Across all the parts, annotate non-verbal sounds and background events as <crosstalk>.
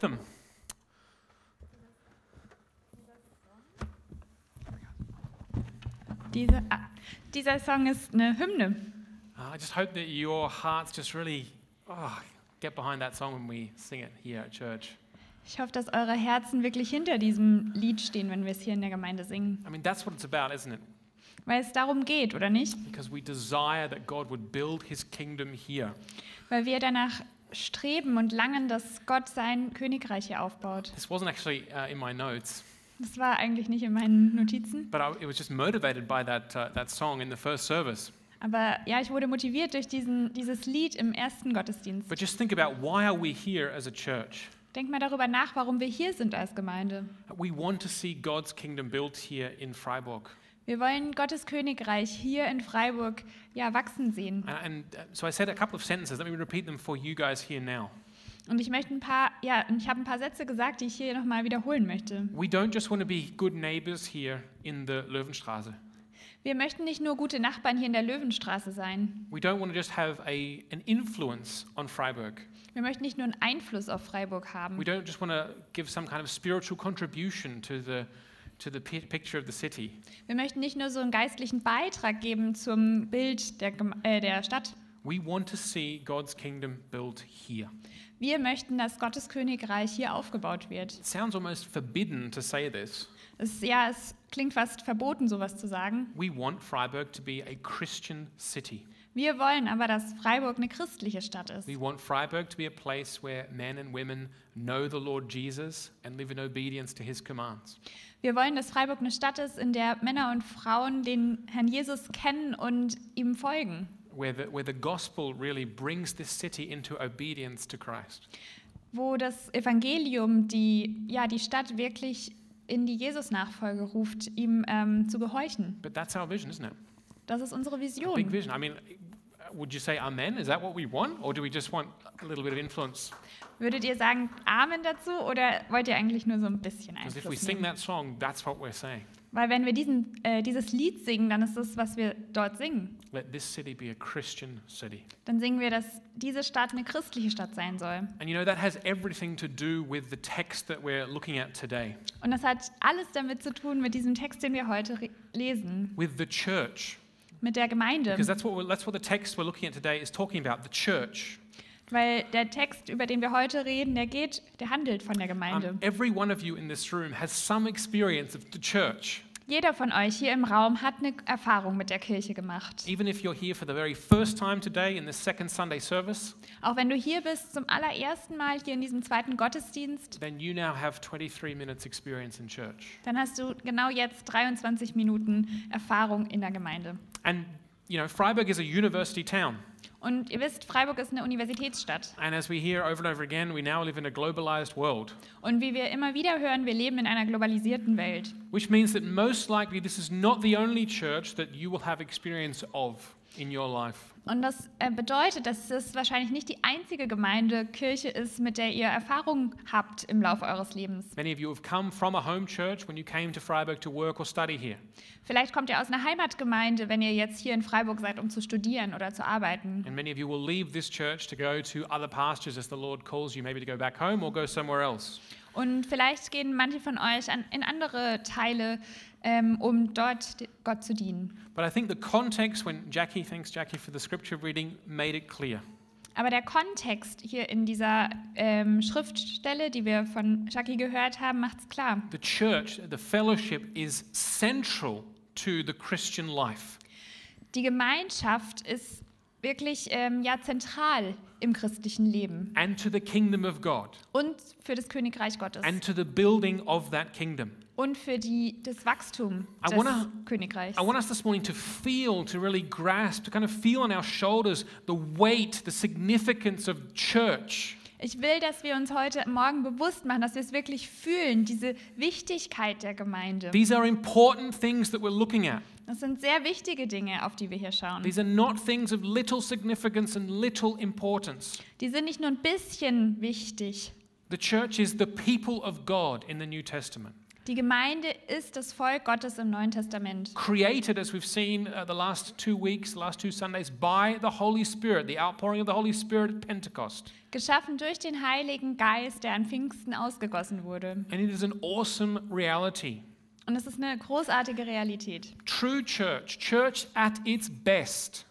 them. Diese, ah, dieser Song ist eine Hymne. Uh, I just hope that your hearts just really oh, get behind that song when we sing it here at church. Ich hoffe, dass eure Herzen wirklich hinter diesem Lied stehen, wenn wir es hier in der Gemeinde singen. I mean, that's what it's about, isn't it? Weil es darum geht, oder nicht? Because we desire that God would build his kingdom here. Weil wir danach streben und langen, dass Gott sein Königreich hier aufbaut. This wasn't actually uh, in my notes, Das war eigentlich nicht in meinen Notizen. but I, it was just motivated by that, uh, that song in the first service. Aber ja, ich wurde motiviert durch diesen, dieses Lied im ersten Gottesdienst. But just think about why are we here as a church? Denk mal darüber nach, warum wir hier sind als Gemeinde. We want to see God's kingdom built here in Freiburg. Wir wollen Gottes Königreich hier in Freiburg ja, wachsen sehen. And, and uh, so I said a couple of sentences. Let me repeat them for you guys here now. Und ich möchte ein paar, ja, ich habe ein paar Sätze gesagt, die ich hier nochmal wiederholen möchte. We don't just want to be good neighbors here in the Löwenstraße. Wir möchten nicht nur gute Nachbarn hier in der Löwenstraße sein. We don't want to just have a, an influence on Freiburg. Wir möchten nicht nur einen Einfluss auf Freiburg haben. We don't just want to give some kind of spiritual contribution to the, to the pi- picture of the city. Wir möchten nicht nur so einen geistlichen Beitrag geben zum Bild der, äh, der Stadt. We want to see God's kingdom built here. Wir möchten, dass Gottes Königreich hier aufgebaut wird. It sounds almost forbidden to say this. Es, ja, es klingt fast verboten, sowas zu sagen. We want Freiburg to be a Christian city. Wir wollen aber, dass Freiburg eine christliche Stadt ist. We want Freiburg to be a place where men and women know the Lord Jesus and live in obedience to his commands. Wir wollen, dass Freiburg eine Stadt ist, in der Männer und Frauen den Herrn Jesus kennen und ihm folgen. Where the, where the gospel really brings this city into obedience to Christ. Wo das Evangelium die, ja, die Stadt wirklich in die Jesus-Nachfolge ruft, ihm ähm, zu gehorchen. But that's our vision, isn't it? Das ist unsere A big Vision. vision. I mean, would you say amen? Is that what we want? Or do we just want a little bit of influence? Würdet ihr sagen Amen dazu oder wollt ihr eigentlich nur so ein bisschen Because if we Einfluss sing that song, that's what we're saying. Weil wenn wir diesen, äh, dieses Lied singen, dann ist das, was wir dort singen. Let this city be a Christian city. Dann singen wir, dass diese Stadt eine christliche Stadt sein soll. And you know, that has everything to do with the text that we're looking at today, Und das hat alles damit zu tun mit diesem Text, den wir heute lesen, with the church. Mit der Gemeinde. Because that's what, we're, that's what the text we're looking at today is talking about the church. Weil der Text, über den wir heute reden, der geht, der handelt von der Gemeinde. Um, every one of you in this room has some experience of the church. Jeder von euch hier im Raum hat eine Erfahrung mit der Kirche gemacht. Even if you're here for the very first time today in the second Sunday service, Auch wenn du hier bist zum allerersten Mal hier in diesem zweiten Gottesdienst, then you now have 23 minutes experience in church. dann hast du genau jetzt 23 Minuten Erfahrung in der Gemeinde. And, you know, Freiburg is a university town. Und ihr wisst, Freiburg ist eine Universitätsstadt. And as we hear over and over again, we now live in a globalized world, Und wie wir immer wieder hören, wir leben in einer globalisierten Welt. which means that most likely this is not the only church that you will have experience of in your life. Und das äh, bedeutet, dass es wahrscheinlich nicht die einzige Gemeinde, Kirche ist, mit der ihr Erfahrung habt im Laufe eures Lebens. Vielleicht kommt ihr aus einer Heimatgemeinde, wenn ihr jetzt hier in Freiburg seid, um zu studieren oder zu arbeiten. And many of you will leave this church to go to other pastures as the Lord calls you, maybe to go back home or go somewhere else. Und vielleicht gehen manche von euch an, in andere Teile, ähm, um dort Gott zu dienen. But I think the context, when Jackie, thanks Jackie for the scripture reading, made it clear. Aber der Kontext hier in dieser ähm, Schriftstelle, die wir von Jackie gehört haben, macht es klar. The church, the fellowship is central to the Christian life. Die Gemeinschaft ist wirklich ähm, ja, zentral im christlichen Leben and to the kingdom of God und für das Königreich Gottes and to the building of that kingdom. und für die, das Wachstum I des wanna- Königreichs. I want us this morning to feel, to really grasp, to kind of feel on our shoulders the weight, the significance of church. Ich will, dass wir uns heute Morgen bewusst machen, dass wir es wirklich fühlen, diese Wichtigkeit der Gemeinde. These are important things that we're looking at. Das sind sehr wichtige Dinge, auf die wir hier schauen. These are not things of little significance and little importance. Die sind nicht nur ein bisschen wichtig. The church is the people of God in the New Testament. Die Gemeinde ist das Volk Gottes im Neuen Testament. created, as we've seen uh, the last two weeks, the last two Sundays, by the Holy Spirit, the outpouring of the Holy Spirit at Pentecost. Geschaffen durch den Heiligen Geist, der an Pfingsten ausgegossen wurde. And it is an awesome reality. Und es ist eine großartige Realität. True church, church at its best,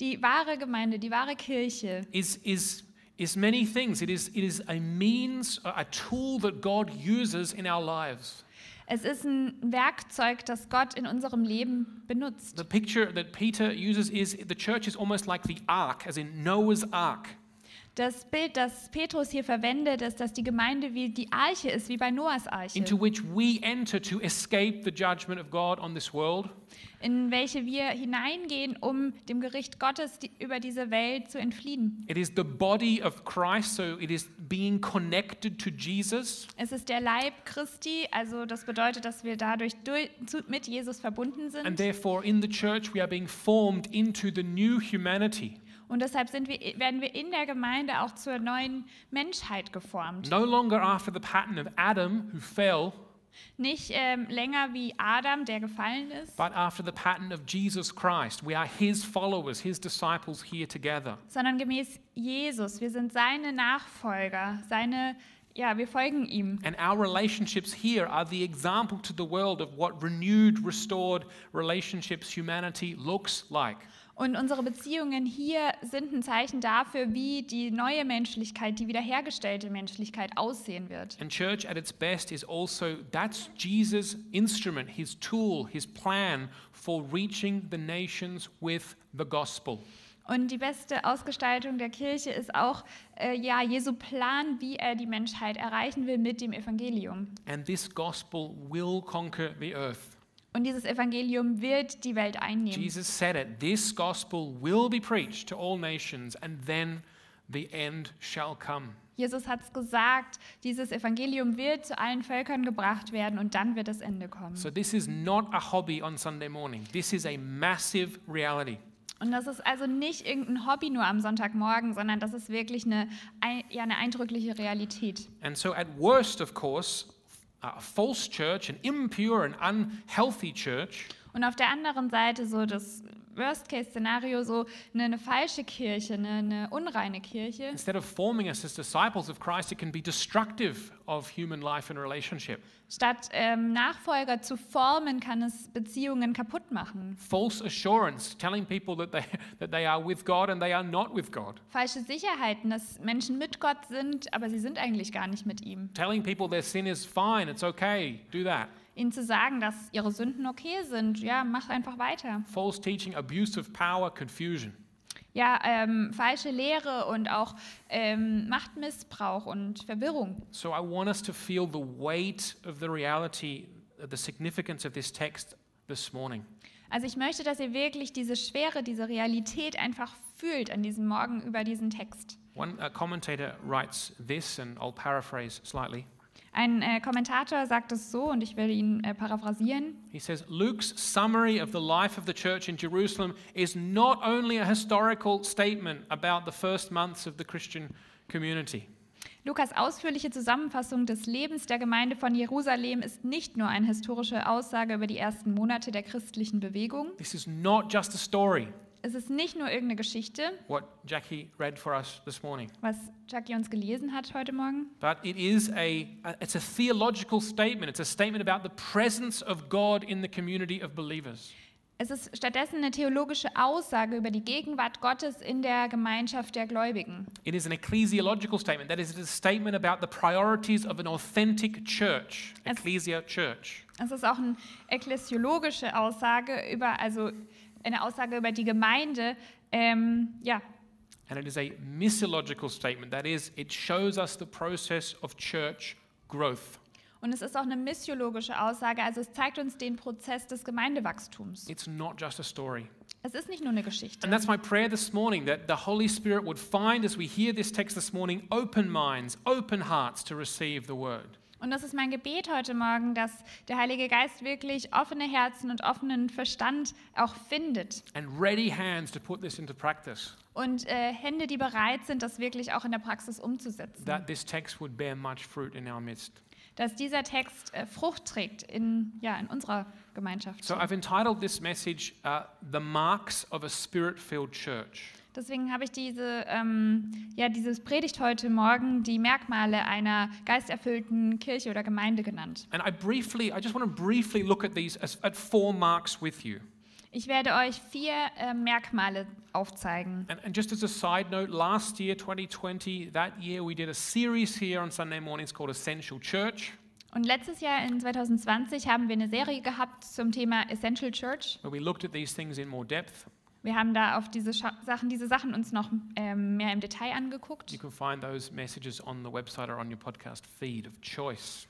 Die wahre Gemeinde, die wahre Kirche is, is, is many things. It is, it is a means, a tool that God uses in our lives. Es ist ein Werkzeug, das Gott in unserem Leben benutzt. The picture that Peter uses is the church is almost like the ark, as in Noah's ark. Das Bild, das Petrus hier verwendet, ist, dass die Gemeinde wie die Arche ist, wie bei Noahs Arche, into which we enter to escape the judgment of God on this world. in welche wir hineingehen, um dem Gericht Gottes die, über diese Welt zu entfliehen. It is the body of Christ, so it is being connected to Jesus. Es ist der Leib Christi, also das bedeutet, dass wir dadurch durch, zu, mit Jesus verbunden And sind. therefore, in the church, we are being formed into the new humanity. Und deshalb wir, werden wir in der Gemeinde auch zur neuen Menschheit geformt. No longer after the pattern of Adam, who fell, Nicht ähm, länger wie Adam, der gefallen ist, but after the pattern of Jesus Christ. We are his followers, his disciples here together. sondern gemäß Jesus. Wir sind seine Nachfolger, seine, ja, wir folgen ihm. And our relationships here are the example to the world of what renewed, restored relationships, humanity looks like. Und unsere Beziehungen hier sind ein Zeichen dafür, wie die neue Menschlichkeit, die wiederhergestellte Menschlichkeit aussehen wird. And church at its best is also that's Jesus' instrument, his tool, his plan for reaching the nations with the gospel. Und die beste Ausgestaltung der Kirche ist auch äh, ja, Jesu Plan, wie er die Menschheit erreichen will mit dem Evangelium. And this gospel will conquer the earth. Und dieses Evangelium wird die Welt einnehmen. Jesus said it. This gospel will be preached to all nations, and then the end shall come. Jesus hat es gesagt, dieses Evangelium wird zu allen Völkern gebracht werden und dann wird das Ende kommen. So, this is not a hobby on Sunday morning. This is a massive reality. Und das ist also nicht irgendein Hobby nur am Sonntagmorgen, sondern das ist wirklich eine, ein- ja, eine eindrückliche Realität. And so, at worst, of course, a false church, an impure and unhealthy church, Und auf der anderen Seite so das Worst-Case-Szenario, so eine, eine falsche Kirche, eine, eine unreine Kirche. instead of forming us as disciples of Christ, it can be destructive of human life and relationship. Statt ähm, Nachfolger zu formen, kann es Beziehungen kaputt machen. False assurance, telling people that they, <laughs> that they are with God and they are not with God. Falsche Sicherheiten, dass Menschen mit Gott sind, aber sie sind eigentlich gar nicht mit ihm. Telling people their sin is fine, it's okay, do that. Ihnen zu sagen, dass ihre Sünden okay sind, ja, mach einfach weiter. False teaching, abuse of power, confusion. Ja, ähm, falsche Lehre und auch ähm, Machtmissbrauch und Verwirrung. So I want us to feel the weight of the reality, of the significance of this text this morning. Also ich möchte, dass ihr wirklich diese Schwere, diese Realität einfach fühlt an diesem Morgen über diesen Text. One uh, commentator writes this, and I'll paraphrase slightly. Ein äh, Kommentator sagt es so und ich will ihn äh, paraphrasieren. He says Luke's summary of the life of the church in Jerusalem is not only a historical statement about the first months of the Christian community. Lukas ausführliche Zusammenfassung des Lebens der Gemeinde von Jerusalem ist nicht nur eine historische Aussage über die ersten Monate der christlichen Bewegung. This is not just a story, Es ist nicht nur irgendeine Geschichte, what Jackie read for us this morning, was Jackie uns gelesen hat heute Morgen, but it is a, it's a theological statement. It's a statement about the presence of God in the community of believers. Es ist stattdessen eine theologische Aussage über die Gegenwart Gottes in der Gemeinschaft der Gläubigen. It is an ecclesiological statement. That is, it is a statement about the priorities of an authentic church, ecclesia church. Es ist auch eine ekklesiologische Aussage über, also eine Aussage über die Gemeinde. Ähm, ja, And it is a missiological statement. That is, it shows us the process of church growth. und es ist auch eine missiologische Aussage, also es zeigt uns den Prozess des Gemeindewachstums. It's not just a story. Es ist nicht nur eine Geschichte. And that's my prayer this morning that the Holy Spirit would find, as we hear this text this morning, open minds, open hearts to receive the word. Und das ist mein Gebet heute Morgen, dass der Heilige Geist wirklich offene Herzen und offenen Verstand auch findet. And ready hands to put this into practice, Und äh, Hände, die bereit sind, das wirklich auch in der Praxis umzusetzen. that this text would bear much fruit in our midst. dass dieser Text äh, Frucht trägt in, ja, in unserer Gemeinschaft. So I've entitled this message uh, The Marks of a Spirit Filled Church. Deswegen habe ich diese, ähm, ja, dieses Predigt heute Morgen die Merkmale einer geisterfüllten Kirche oder Gemeinde genannt. And I briefly, I just want to briefly look at these as, at four marks with you. Ich werde euch vier äh, Merkmale aufzeigen. And, and just as a side note, last year, 2020, that year, we did a series here on Sunday mornings called Essential Church, Und letztes Jahr in 2020 haben wir eine Serie gehabt zum Thema Essential Church. where we looked at these things in more depth. Wir haben da auf diese Scha Sachen, diese Sachen uns noch ähm, mehr im Detail angeguckt. You can find those messages on the website or on your podcast feed of choice.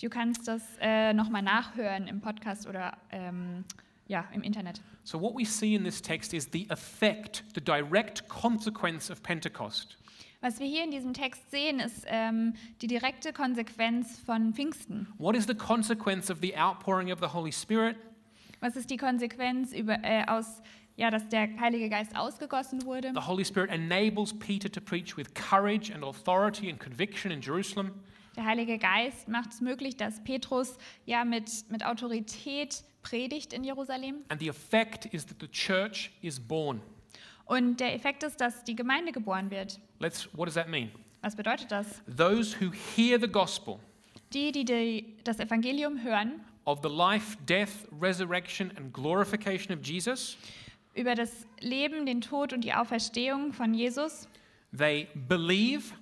Du kannst das äh, nochmal nachhören im Podcast oder ähm, ja, im Internet. So, what we see in this text is the effect, the direct consequence of Pentecost. Was wir hier in diesem Text sehen, ist ähm, die direkte Konsequenz von Pfingsten. What is the consequence of the outpouring of the Holy Spirit? Was ist die Konsequenz über, äh, aus, ja, dass der Heilige Geist ausgegossen wurde? The Holy Spirit enables Peter to preach with courage and authority and conviction in Jerusalem. Der Heilige Geist macht es möglich, dass Petrus ja mit, mit Autorität predigt in Jerusalem. And the effect is that the church is born. Und der Effekt ist, dass die Gemeinde geboren wird. Let's, what does that mean? Was bedeutet das? Those who hear the gospel Die, die, die das Evangelium hören of the life, death, resurrection, and glorification of Jesus, über das Leben, den Tod und die Auferstehung von Jesus, they believe,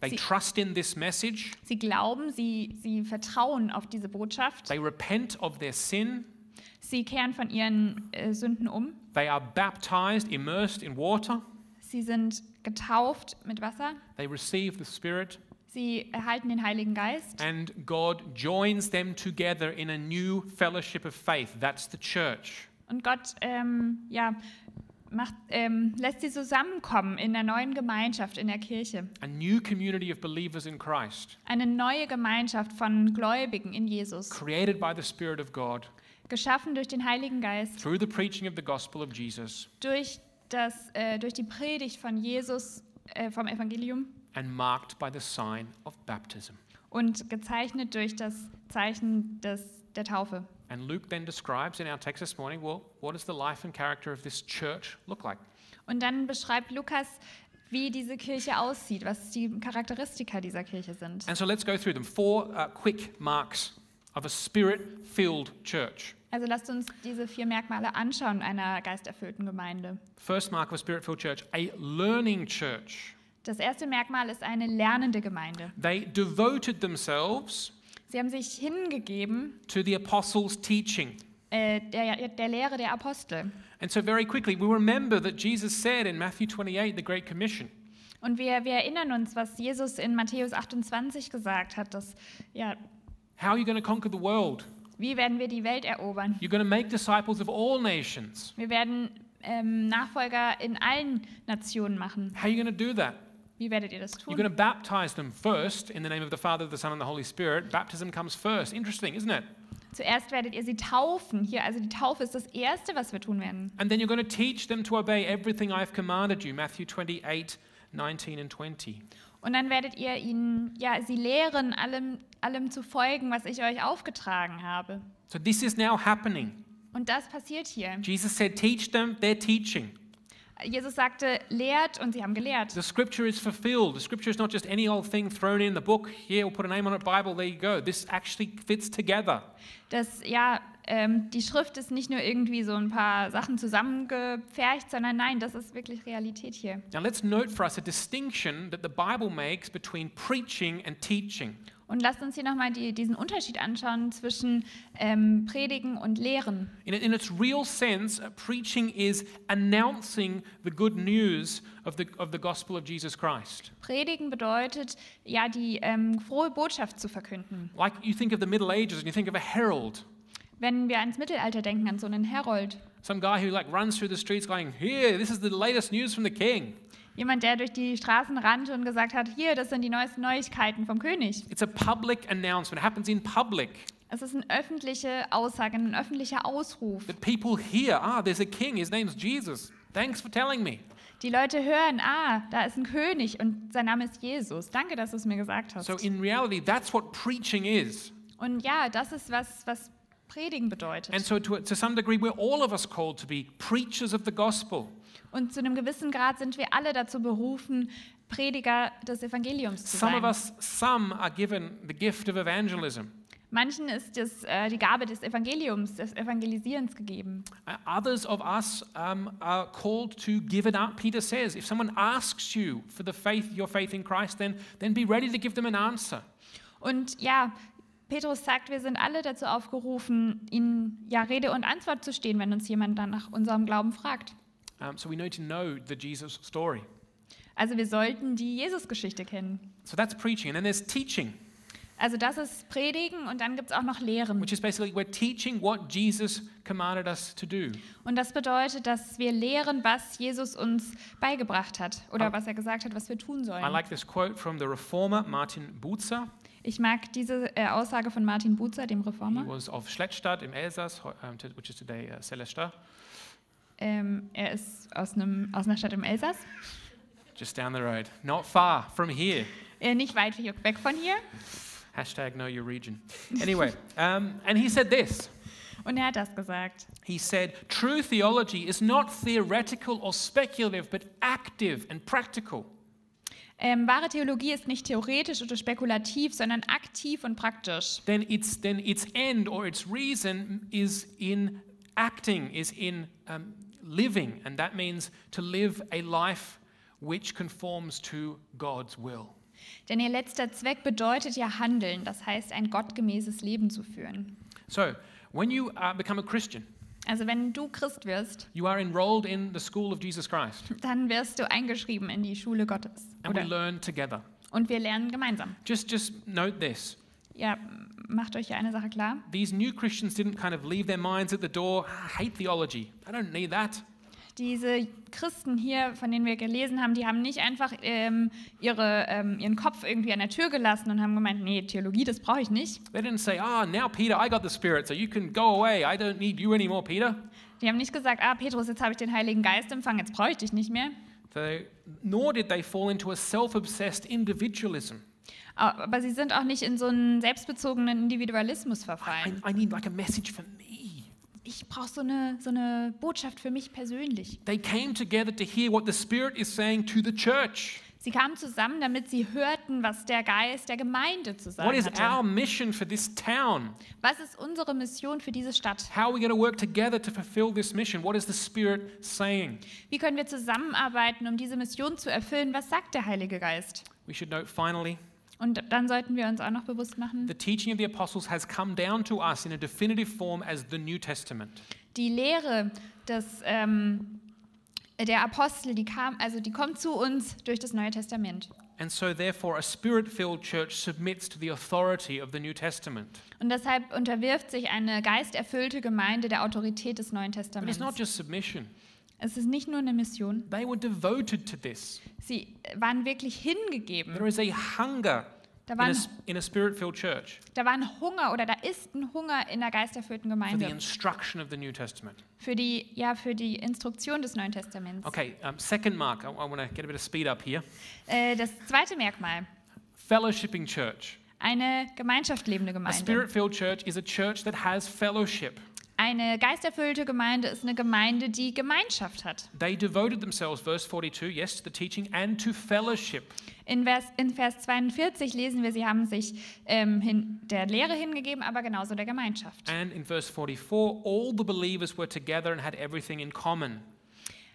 they Sie- trust in this message, sie glauben, sie, sie vertrauen auf diese Botschaft, they repent of their sin, sie kehren von ihren äh, Sünden um, they are baptized, immersed in water, sie sind getauft mit Wasser, they receive the Spirit, sie erhalten den Heiligen Geist. And God joins them together in a new fellowship of faith. That's the church. Und Gott ähm, ja, macht, ähm, lässt sie zusammenkommen in der neuen Gemeinschaft, in der Kirche. A new community of believers in Christ, Eine neue Gemeinschaft von Gläubigen in Jesus, created by the Spirit of God geschaffen durch den Heiligen Geist, through the preaching of the gospel of Jesus durch, das, äh, durch die Predigt von Jesus, äh, vom Evangelium and marked by the sign of baptism. und gezeichnet durch das Zeichen des, der Taufe. And Luke then describes in our text this morning, well, what does the life and character of this church look like? Und dann beschreibt Lukas, wie diese Kirche aussieht, was die Charakteristika dieser Kirche sind. And so let's go through them. Four uh, quick marks of a spirit filled church. Also lasst uns diese vier Merkmale anschauen einer geisterfüllten Gemeinde. First mark of a spirit filled church, a learning church. Das erste Merkmal ist eine lernende Gemeinde. They devoted themselves Sie haben sich hingegeben to the apostles' teaching. äh, der, der Lehre der Apostel. And so, very quickly, we remember that Jesus said in Matthew 28, the Great Commission, Und wir, wir erinnern uns, was Jesus in Matthäus 28 gesagt hat, dass, ja, How are you going to conquer the world? wie werden wir die Welt erobern? You're going to make disciples of all nations. Wir werden ähm, Nachfolger in allen Nationen machen. How are you going to do that? Wie werdet ihr das You're tun? going to baptize them first in the name of the Father, the Son, and the Holy Spirit. Baptism comes first. Interesting, isn't it? Zuerst werdet ihr sie taufen. Hier, also die Taufe ist das Erste, was wir tun werden. And then you're going to teach them to obey everything I've commanded you. Matthew 28, 19 and 20. Und dann werdet ihr ihnen, ja, sie lehren, allem, allem zu folgen, was ich euch aufgetragen habe. So this is now happening. Und das passiert hier. Jesus said, Teach them, they're teaching. Jesus sagte, lehrt und sie haben gelehrt. The scripture is fulfilled. The scripture is not just any old thing thrown in the book. Here, we'll put a name on it, Bible, there you go. This actually fits together. Das, ja, ähm, die Schrift ist nicht nur irgendwie so ein paar Sachen zusammengepfercht, sondern nein, das ist wirklich Realität hier. Now, let's note for us a distinction that the Bible makes between preaching and teaching. Und lasst uns hier nochmal die, diesen Unterschied anschauen zwischen ähm, Predigen und Lehren. In, in its real sense, uh, preaching is announcing the good news of the, of the gospel of Jesus Christ. Predigen bedeutet, ja, die ähm, frohe Botschaft zu verkünden. Like you think of the Middle Ages and you think of a herald, Wenn wir ans Mittelalter denken, an so einen Herold, some guy who like runs through the streets going, "Here, this is the latest news from the king." Jemand, der durch die Straßen rannte und gesagt hat, hier, das sind die neuesten Neuigkeiten vom König. It's a public announcement. It happens in public. Es ist eine öffentliche Aussage, ein öffentlicher Ausruf. That people hear, ah, there's a king. His name's Jesus. Thanks for telling me. Die Leute hören, ah, da ist ein König und sein Name ist Jesus. Danke, dass du es mir gesagt hast. So, in reality, that's what preaching is. Und ja, das ist was, was Predigen bedeutet. And so, to, to some degree, we're all of us called to be preachers of the gospel. Und zu einem gewissen Grad sind wir alle dazu berufen, Prediger des Evangeliums zu Some of sein. us, some are given the gift of evangelism. Manchen ist es, äh, die Gabe des Evangeliums, des Evangelisierens gegeben. Uh, Others of us um, are called to give it up. Peter says, if someone asks you for the faith, your faith in Christ, then, then be ready to give them an answer. Und ja, Petrus sagt, wir sind alle dazu aufgerufen, ihnen ja Rede und Antwort zu stehen, wenn uns jemand dann nach unserem Glauben fragt. Um, so we need to know the Jesus story. Also wir sollten die Jesus-Geschichte kennen. So that's preaching. And then there's teaching, Also das ist Predigen und dann gibt es auch noch Lehren. which is basically we're teaching what Jesus commanded us to do. Und das bedeutet, dass wir lehren, was Jesus uns beigebracht hat oder Ah. was er gesagt hat, was wir tun I sollen. like this quote from the reformer Martin Bucer. Ich mag diese äh, Aussage von Martin Bucer, dem He Reformer. was of Schlettstadt im Elsass, to- which is today uh, Celesta, Ähm, er ist aus, einem, aus einer Stadt im Elsass, just down the road, not far from here. äh, nicht weit weg von hier. Hashtag know your region. Anyway, um, and he said this. Und er hat das gesagt. He said, True theology is not theoretical or speculative, but active and practical. Ähm, wahre Theologie ist nicht theoretisch oder spekulativ, sondern aktiv und praktisch. Then its, then its end or its reason is in acting, is in um, living. And that means to live a life which conforms to God's will. Denn ihr letzter Zweck bedeutet ja Handeln, das heißt ein gottgemäßes Leben zu führen. So, when you uh, become a Christian, Also wenn du Christ wirst, you are enrolled in the school of Jesus Christ, dann wirst du eingeschrieben in die Schule Gottes. and we learn together. und wir lernen gemeinsam. Just, just note this. Ja, macht euch ja eine Sache klar. These new Christians didn't kind of leave their minds at the door. I hate theology. I don't need that. Diese Christen hier, von denen wir gelesen haben, die haben nicht einfach ähm, ihre, ähm, ihren Kopf irgendwie an der Tür gelassen und haben gemeint, nee, Theologie, das brauche ich nicht. They didn't say, ah, now, Peter, I got the Spirit, so you can go away. I don't need you anymore, Peter. Die haben nicht gesagt, ah, Petrus, jetzt habe ich den Heiligen Geist empfangen, jetzt brauche ich dich nicht mehr. They, nor did they fall into a self obsessed individualism. Aber sie sind auch nicht in so einen selbstbezogenen Individualismus I, verfallen. I need like a message for me. Ich brauche so eine, so eine Botschaft für mich persönlich. They came together to hear what the Spirit is saying to the church. Sie kamen zusammen, damit sie hörten, was der Geist der Gemeinde zu What sagen is hatte. our mission for this town? Was ist unsere Mission für diese Stadt? How are we going to work together to fulfill this mission? What is the Spirit saying? Wie können wir zusammenarbeiten, um diese Mission zu erfüllen? Was sagt der Heilige Geist? We should note finally Und dann sollten wir uns auch noch bewusst machen, the teaching of the apostles has come down to us in a definitive form as the New Testament. die Lehre des, ähm, der Apostel, die kam, also die kommt zu uns durch das Neue Testament. And so, therefore, a spirit filled church submits to the authority of the New Testament. Und deshalb unterwirft sich eine geisterfüllte Gemeinde der Autorität des Neuen But it's Testaments. not just submission, Es ist nicht nur eine Mission. they were devoted to this. Sie waren wirklich hingegeben. There is a hunger Da in a, war, s- in a spirit filled church da war ein Hunger oder da ist ein Hunger in der geisterfüllten for the Gemeinde instruction of the New Testament. für die, ja, für die Instruktion des Neuen Testaments. Okay, um, second mark, I, I want to get a bit of speed up here. Äh, das zweite Merkmal, Fellowshipping church. eine Gemeinschaft lebende A Gemeinde. spirit filled church is a church that has fellowship. Eine geisterfüllte Gemeinde ist eine Gemeinde, die Gemeinschaft hat. They devoted themselves, verse 42, yes, to the teaching and to fellowship. In Vers, in Vers 42 lesen wir, sie haben sich ähm, hin, der Lehre hingegeben, aber genauso der Gemeinschaft. And in verse 44, all the believers were together and had everything in common.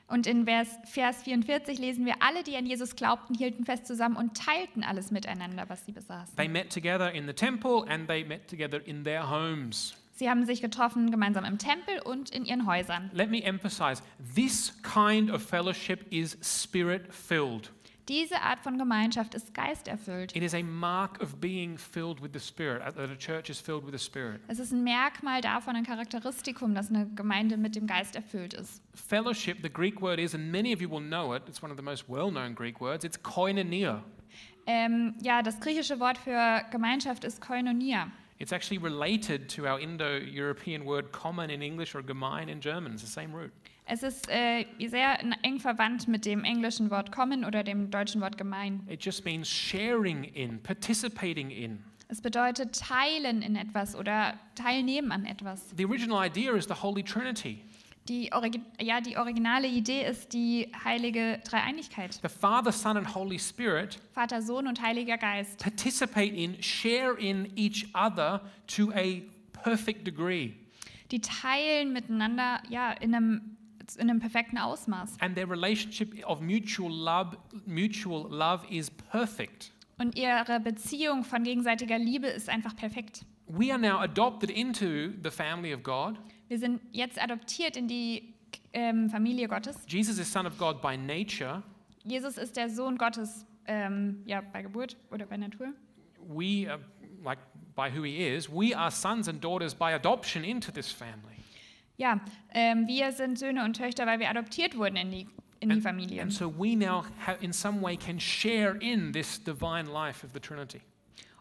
Und in Vers, Vers 44 lesen wir, alle, die an Jesus glaubten, hielten fest zusammen und teilten alles miteinander, was sie besaßen. They met together in the temple and they met together in their homes. Sie haben sich getroffen gemeinsam im Tempel und in ihren Häusern. Let me emphasize this kind of fellowship is spirit filled. Diese Art von Gemeinschaft ist geisterfüllt. It is a mark of being filled with the Spirit, uh, that a church is filled with the Spirit. Es ist ein Merkmal davon, ein Charakteristikum, dass eine Gemeinde mit dem Geist erfüllt ist. Fellowship, the Greek word is, and many of you will know it, it's one of the most well known Greek words, it's koinonia. Ähm, ja, das griechische Wort für Gemeinschaft ist Koinonia. It's actually related to our Indo European word common in English or gemein in German. It's the same root. Es ist äh, sehr eng verwandt mit dem englischen Wort kommen oder dem deutschen Wort gemein. It just means sharing in, participating in. Es bedeutet teilen in etwas oder teilnehmen an etwas. The original idea is the Holy Trinity Die, Origi ja, die originale Idee ist die heilige Dreieinigkeit. the Father, Son, and Holy Spirit Vater, Sohn und Heiliger Geist. participate in, share in each other to a perfect degree. Die teilen miteinander ja, in, einem, in einem perfekten Ausmaß. And their relationship of mutual love, mutual love is perfect. Und ihre Beziehung von gegenseitiger Liebe ist einfach perfekt. We are now adopted into the family of God. Wir sind jetzt adoptiert in die ähm, Familie Gottes. Jesus is Son of God by nature. Jesus ist der Sohn Gottes ähm, ja, bei Geburt oder bei Natur. We, uh, like by who he is, we are sons and daughters by adoption into this family. Ja, ähm, wir sind Söhne und Töchter, weil wir adoptiert wurden in die, in die Familie. And so we now, have, in some way, can share in this divine life of the Trinity.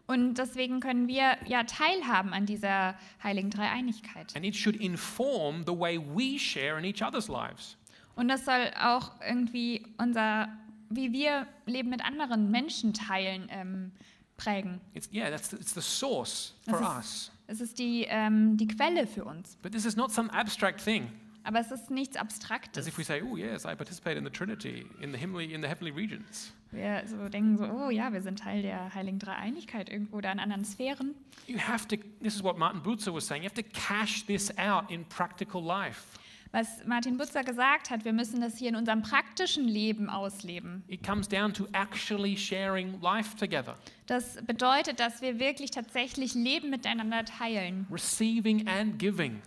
Und deswegen können wir ja teilhaben an dieser heiligen Dreieinigkeit. And it should inform the way we share in each other's lives. Und das soll auch irgendwie unser, wie wir Leben mit anderen Menschen teilen, ähm, prägen. It's, yeah, that's the, it's the source for Das us. ist, es ist die, ähm, die Quelle für uns. But this is not some abstract thing, Aber es ist nichts as Abstraktes. if we say, "Oh yes, I participate in the Trinity in the heavenly in the heavenly regions." Wir so denken so, oh ja, wir sind Teil der heiligen Dreieinigkeit irgendwo oder in anderen Sphären. You have to. This is what Martin Bucer was saying. You have to cash this out in practical life. Was Martin Butzer gesagt hat, wir müssen das hier in unserem praktischen Leben ausleben. It comes down to actually sharing life together, Das bedeutet, dass wir wirklich tatsächlich Leben miteinander teilen. receiving and giving.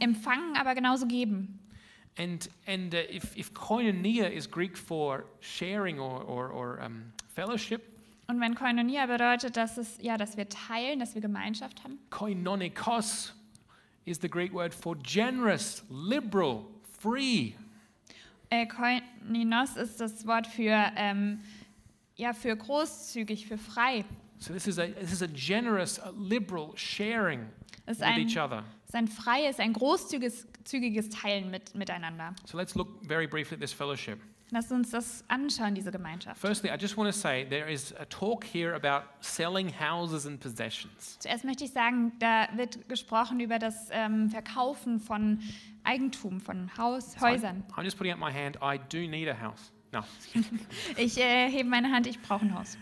Empfangen, aber genauso geben. And, and uh, if, if koinonia is Greek for sharing or, or, or um, fellowship, Und wenn Koinonia bedeutet, dass, es, ja, dass wir teilen, dass wir Gemeinschaft haben. koinonikos is the Greek word for generous, liberal, free. Äh, Koininos ist das Wort für, ähm, ja, für großzügig, für frei. So this is a, this is a generous, a liberal sharing with each other. Es ist ein freies, ein großzügiges zügiges Teilen mit, miteinander. So let's look very briefly at this fellowship. Lasst uns das anschauen, diese Gemeinschaft. Firstly, I just want to say there is a talk here about selling houses and possessions. Zuerst möchte ich sagen, da wird gesprochen über das ähm, Verkaufen von Eigentum, von Haus, So I'm- Häusern. I'm just putting up my hand. I do need a house. No. <laughs> Ich äh, hebe meine Hand, ich brauche ein Haus.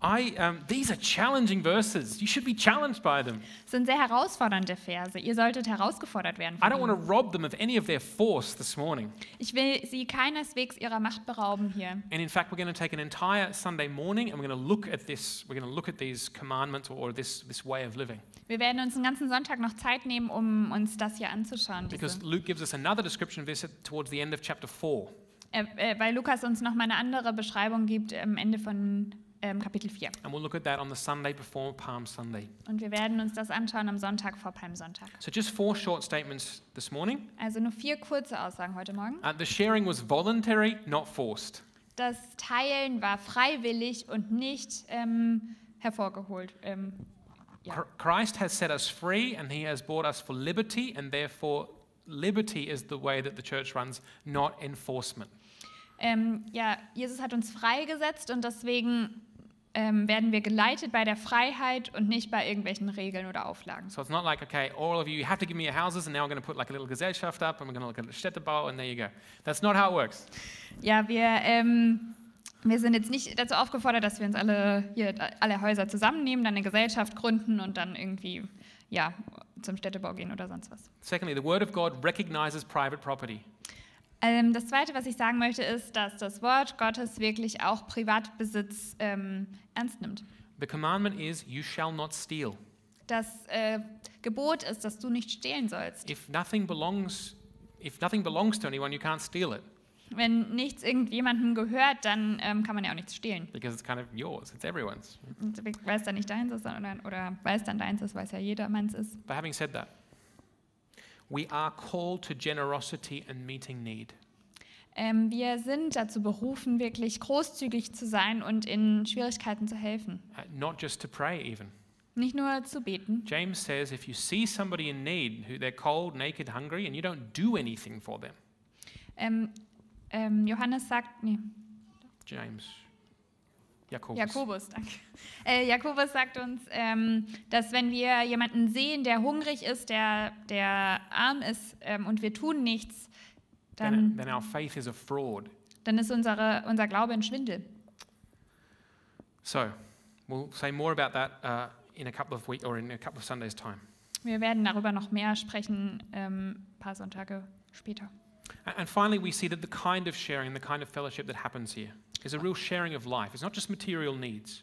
I, um, these are challenging verses. You should be challenged by them. Sind sehr herausfordernde Verse. Ihr solltet herausgefordert werden. I don't want to rob them of any of their force this morning. Ich will sie keineswegs ihrer Macht berauben hier. And in fact, we're going to take an entire Sunday morning and we're going to look at this. We're going to look at these commandments or this, this way of living. Wir werden uns einen ganzen Sonntag noch Zeit nehmen, um uns das hier anzuschauen. Because Diese, Luke gives us another description of this towards the end of chapter 4. äh, äh, weil Lukas uns noch mal eine andere Beschreibung gibt am Ende von ähm, Kapitel 4. And we'll look at that on the Sunday before Palm Sunday. Und wir werden uns das anschauen am Sonntag vor Palmsonntag. So, just four short statements this morning. Also nur vier kurze Aussagen heute Morgen. Uh, the sharing was voluntary, not forced. Das Teilen war freiwillig und nicht ähm, hervorgeholt. Ähm, ja. Christ has set us free and he has bought us for liberty, and therefore, liberty is the way that the church runs, not enforcement. Ähm, ja, Jesus hat uns freigesetzt und deswegen ähm, werden wir geleitet bei der Freiheit und nicht bei irgendwelchen Regeln oder Auflagen. So it's not like, okay, all of you, you have to give me your houses, and now we're going to put like a little Gesellschaft up, and we're going to look at the Städtebau, and there you go. That's not how it works. Ja, wir, ähm, wir sind jetzt nicht dazu aufgefordert, dass wir uns alle hier alle Häuser zusammennehmen, dann eine Gesellschaft gründen und dann irgendwie ja, zum Städtebau gehen oder sonst was. Secondly, the Word of God recognizes private property. Ähm, das Zweite, was ich sagen möchte, ist, dass das Wort Gottes wirklich auch Privatbesitz ähm, ernst nimmt. The commandment is, you shall not steal. Das äh, Gebot ist, dass du nicht stehlen sollst. If nothing belongs, if nothing belongs to anyone, you can't steal it Wenn nichts irgendjemandem gehört, dann ähm, kann man ja auch nichts stehlen. because it's kind of yours. It's everyone's. Weil es dann nicht deins ist, sondern, oder weil es dann deins ist, weil es ja jedermanns ist. But having said that, we are called to generosity and meeting need. Ähm, wir sind dazu berufen, wirklich großzügig zu sein und in Schwierigkeiten zu helfen. Uh, not just to pray, even. Nicht nur zu beten. James says if you see somebody in need, who they're cold, naked, hungry, and you don't do anything for them, Ähm, ähm, Johannes sagt, nee, James, Jakobus, Jakobus, danke. Äh, Jakobus sagt uns, ähm, dass wenn wir jemanden sehen, der hungrig ist, der, der arm ist ähm, und wir tun nichts, then, dann, then our faith is a fraud. dann ist unsere, unser Glaube ein Schwindel. So we'll say more about that uh, in a couple of weeks or in a couple of Sundays' time. Wir werden darüber noch mehr sprechen, ähm, ein paar Sonntage später. And finally, we see that the kind of sharing, the kind of fellowship that happens here is a real sharing of life. It's not just material needs.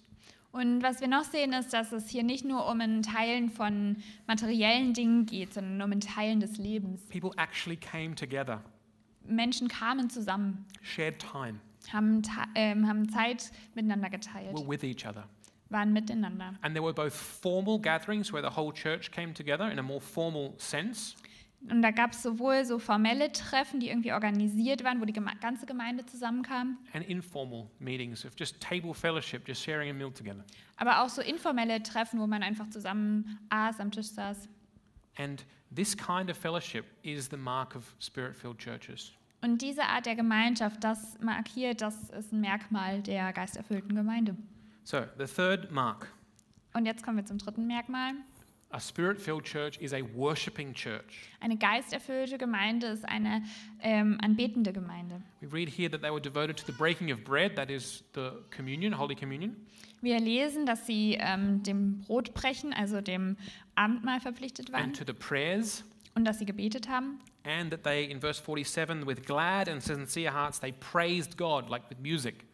Und was wir noch sehen, ist, dass es hier nicht nur um ein Teilen von materiellen Dingen geht, sondern um ein Teilen des Lebens. People actually came together, Menschen kamen zusammen, shared time, haben, ta- ähm, haben Zeit miteinander geteilt, were with each other. waren miteinander. And there were both formal gatherings where the whole church came together in a more formal sense, Und da gab es sowohl so formelle Treffen, die irgendwie organisiert waren, wo die geme ganze Gemeinde zusammenkam, and informal meetings of just table fellowship, just sharing a meal together. aber auch so informelle Treffen, wo man einfach zusammen aß, am Tisch saß. And this kind of fellowship is the mark of spirit filled churches. Und diese Art der Gemeinschaft, das markiert, das ist ein Merkmal der geisterfüllten Gemeinde. So, the third mark Und jetzt kommen wir zum dritten Merkmal. A spirit filled church is a worshipping church. Eine geisterfüllte Gemeinde ist eine ähm, anbetende Gemeinde. We read here that they were devoted to the breaking of bread, that is the communion, Holy Communion, Wir lesen, dass sie ähm, dem Brotbrechen, also dem Abendmahl verpflichtet waren and to the prayers, und dass sie gebetet haben. and that they, in verse 47, with glad and sincere hearts, they praised God, like with music.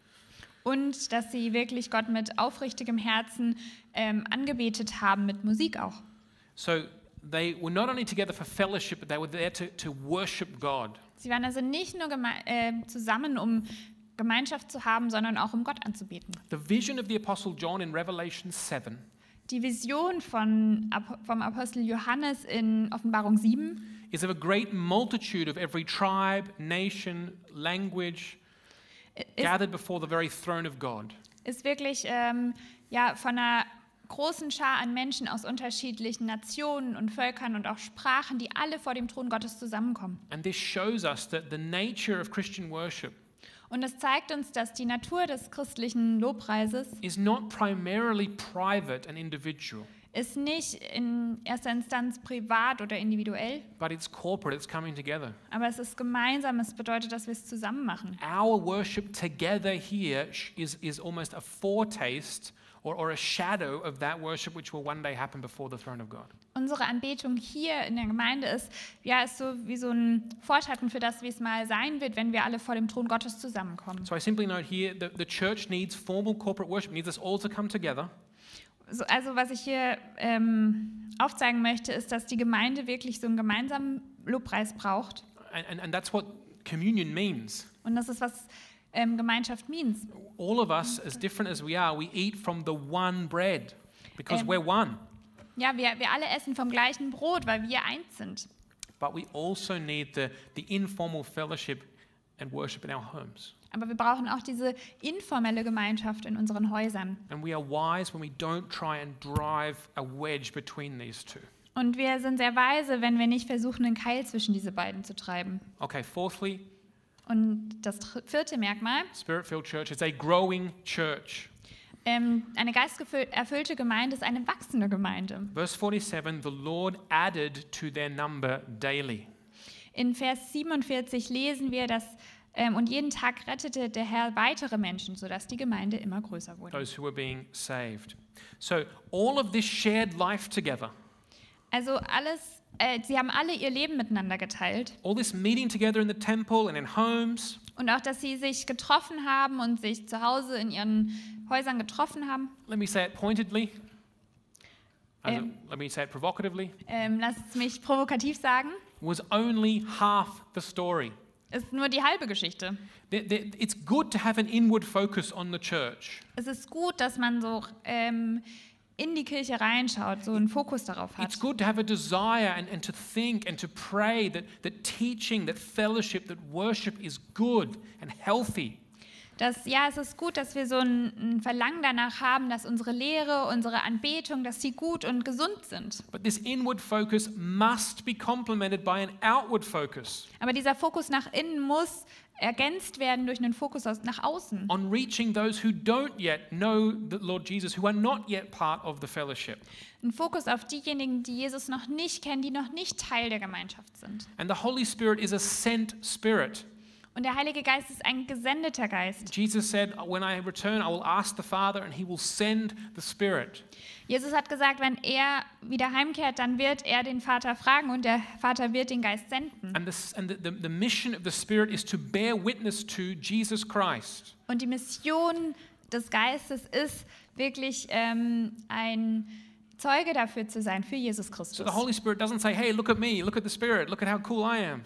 Und dass sie wirklich Gott mit aufrichtigem Herzen ähm, angebetet haben, mit Musik auch. So they were not only together for fellowship, but they were there to, to worship God. Sie waren also nicht nur äh, zusammen, um Gemeinschaft zu haben, sondern auch um Gott anzubeten. The vision of the Apostle John in Revelation 7 Die Vision von, vom Apostel Johannes in Offenbarung 7 is of a great multitude of every tribe, nation, language gathered before the very throne of God. ist wirklich ähm, ja, von einer großen Schar an Menschen aus unterschiedlichen Nationen und Völkern und auch Sprachen, die alle vor dem Thron Gottes zusammenkommen. And this shows us that the nature of Christian worship Und es zeigt uns, dass die Natur des christlichen Lobpreises is not primarily private and individual, ist nicht in erster Instanz privat oder individuell, but it's corporate, it's coming together. aber es ist gemeinsam. Es bedeutet, dass wir es zusammen machen. Our worship together here is, is almost a foretaste or, or a shadow of that worship which will one day happen before the throne of God. Unsere Anbetung hier in der Gemeinde ist, ja, ist so wie so ein Vorschatten für das, wie es mal sein wird, wenn wir alle vor dem Thron Gottes zusammenkommen. So I simply note here that the church needs formal corporate worship, needs us all to come together. So, also was ich hier ähm, aufzeigen möchte, ist, dass die Gemeinde wirklich so einen gemeinsamen Lobpreis braucht. And, and, and that's what communion means. Und das ist, was ähm, Gemeinschaft means. All of us, as different as we are, we eat from the one bread because Um, we're one. Ja, wir, wir alle essen vom gleichen Brot, weil wir eins sind. But we also need the, the informal fellowship and worship in our homes. Aber wir brauchen auch diese informelle Gemeinschaft in unseren Häusern. And we are wise when we don't try and drive a wedge between these two. Und wir sind sehr weise, wenn wir nicht versuchen, einen Keil zwischen diese beiden zu treiben. Okay, fourthly, Und das vierte Merkmal, Spirit filled church is a growing church. ähm, eine geisterfüllte Gemeinde ist eine wachsende Gemeinde. Verse 47 the Lord added to their number daily. In Vers 47 lesen wir, dass ähm, und jeden Tag rettete der Herr weitere Menschen, sodass die Gemeinde immer größer wurde. those who were being saved. So, all of this shared life together, Also alles, äh, sie haben alle ihr Leben miteinander geteilt. all this meeting together in the temple and in homes, Und auch, dass sie sich getroffen haben und sich zu Hause in ihren Häusern getroffen haben. let me say it pointedly, as Um, a- let me say it provocatively, Ähm, lasst es mich provokativ sagen, was only half the story. ist nur die halbe Geschichte. It's good to have an inward focus on the church. Es ist gut, dass man so ähm, in die Kirche reinschaut, so einen Fokus darauf hat. It's good to have a desire and, and to think and to pray that, that teaching, that fellowship, that worship is good and healthy. dass ja, es ist gut, dass wir so ein, ein Verlangen danach haben, dass unsere Lehre, unsere Anbetung, dass sie gut und gesund sind. But this inward focus must be complemented by an outward focus Aber dieser Fokus nach innen muss ergänzt werden durch einen Fokus nach außen. on reaching those who don't yet know the Lord Jesus, who are not yet part of the fellowship. Ein Fokus auf diejenigen, die Jesus noch nicht kennen, die noch nicht Teil der Gemeinschaft sind. And the Holy Spirit is a sent spirit. Und der Heilige Geist ist ein gesendeter Geist. Jesus said, When I return, I will ask the Father, and he will send the Spirit. Jesus hat gesagt, wenn er wieder heimkehrt, dann wird er den Vater fragen und der Vater wird den Geist senden. And, this, and the, the, the mission of the Spirit is to bear witness to Jesus Christ. Und die Mission des Geistes ist wirklich ähm, ein Zeuge dafür zu sein, für Jesus So Christus. the Holy Spirit doesn't say, Hey, look at me, look at the Spirit, look at how cool I am.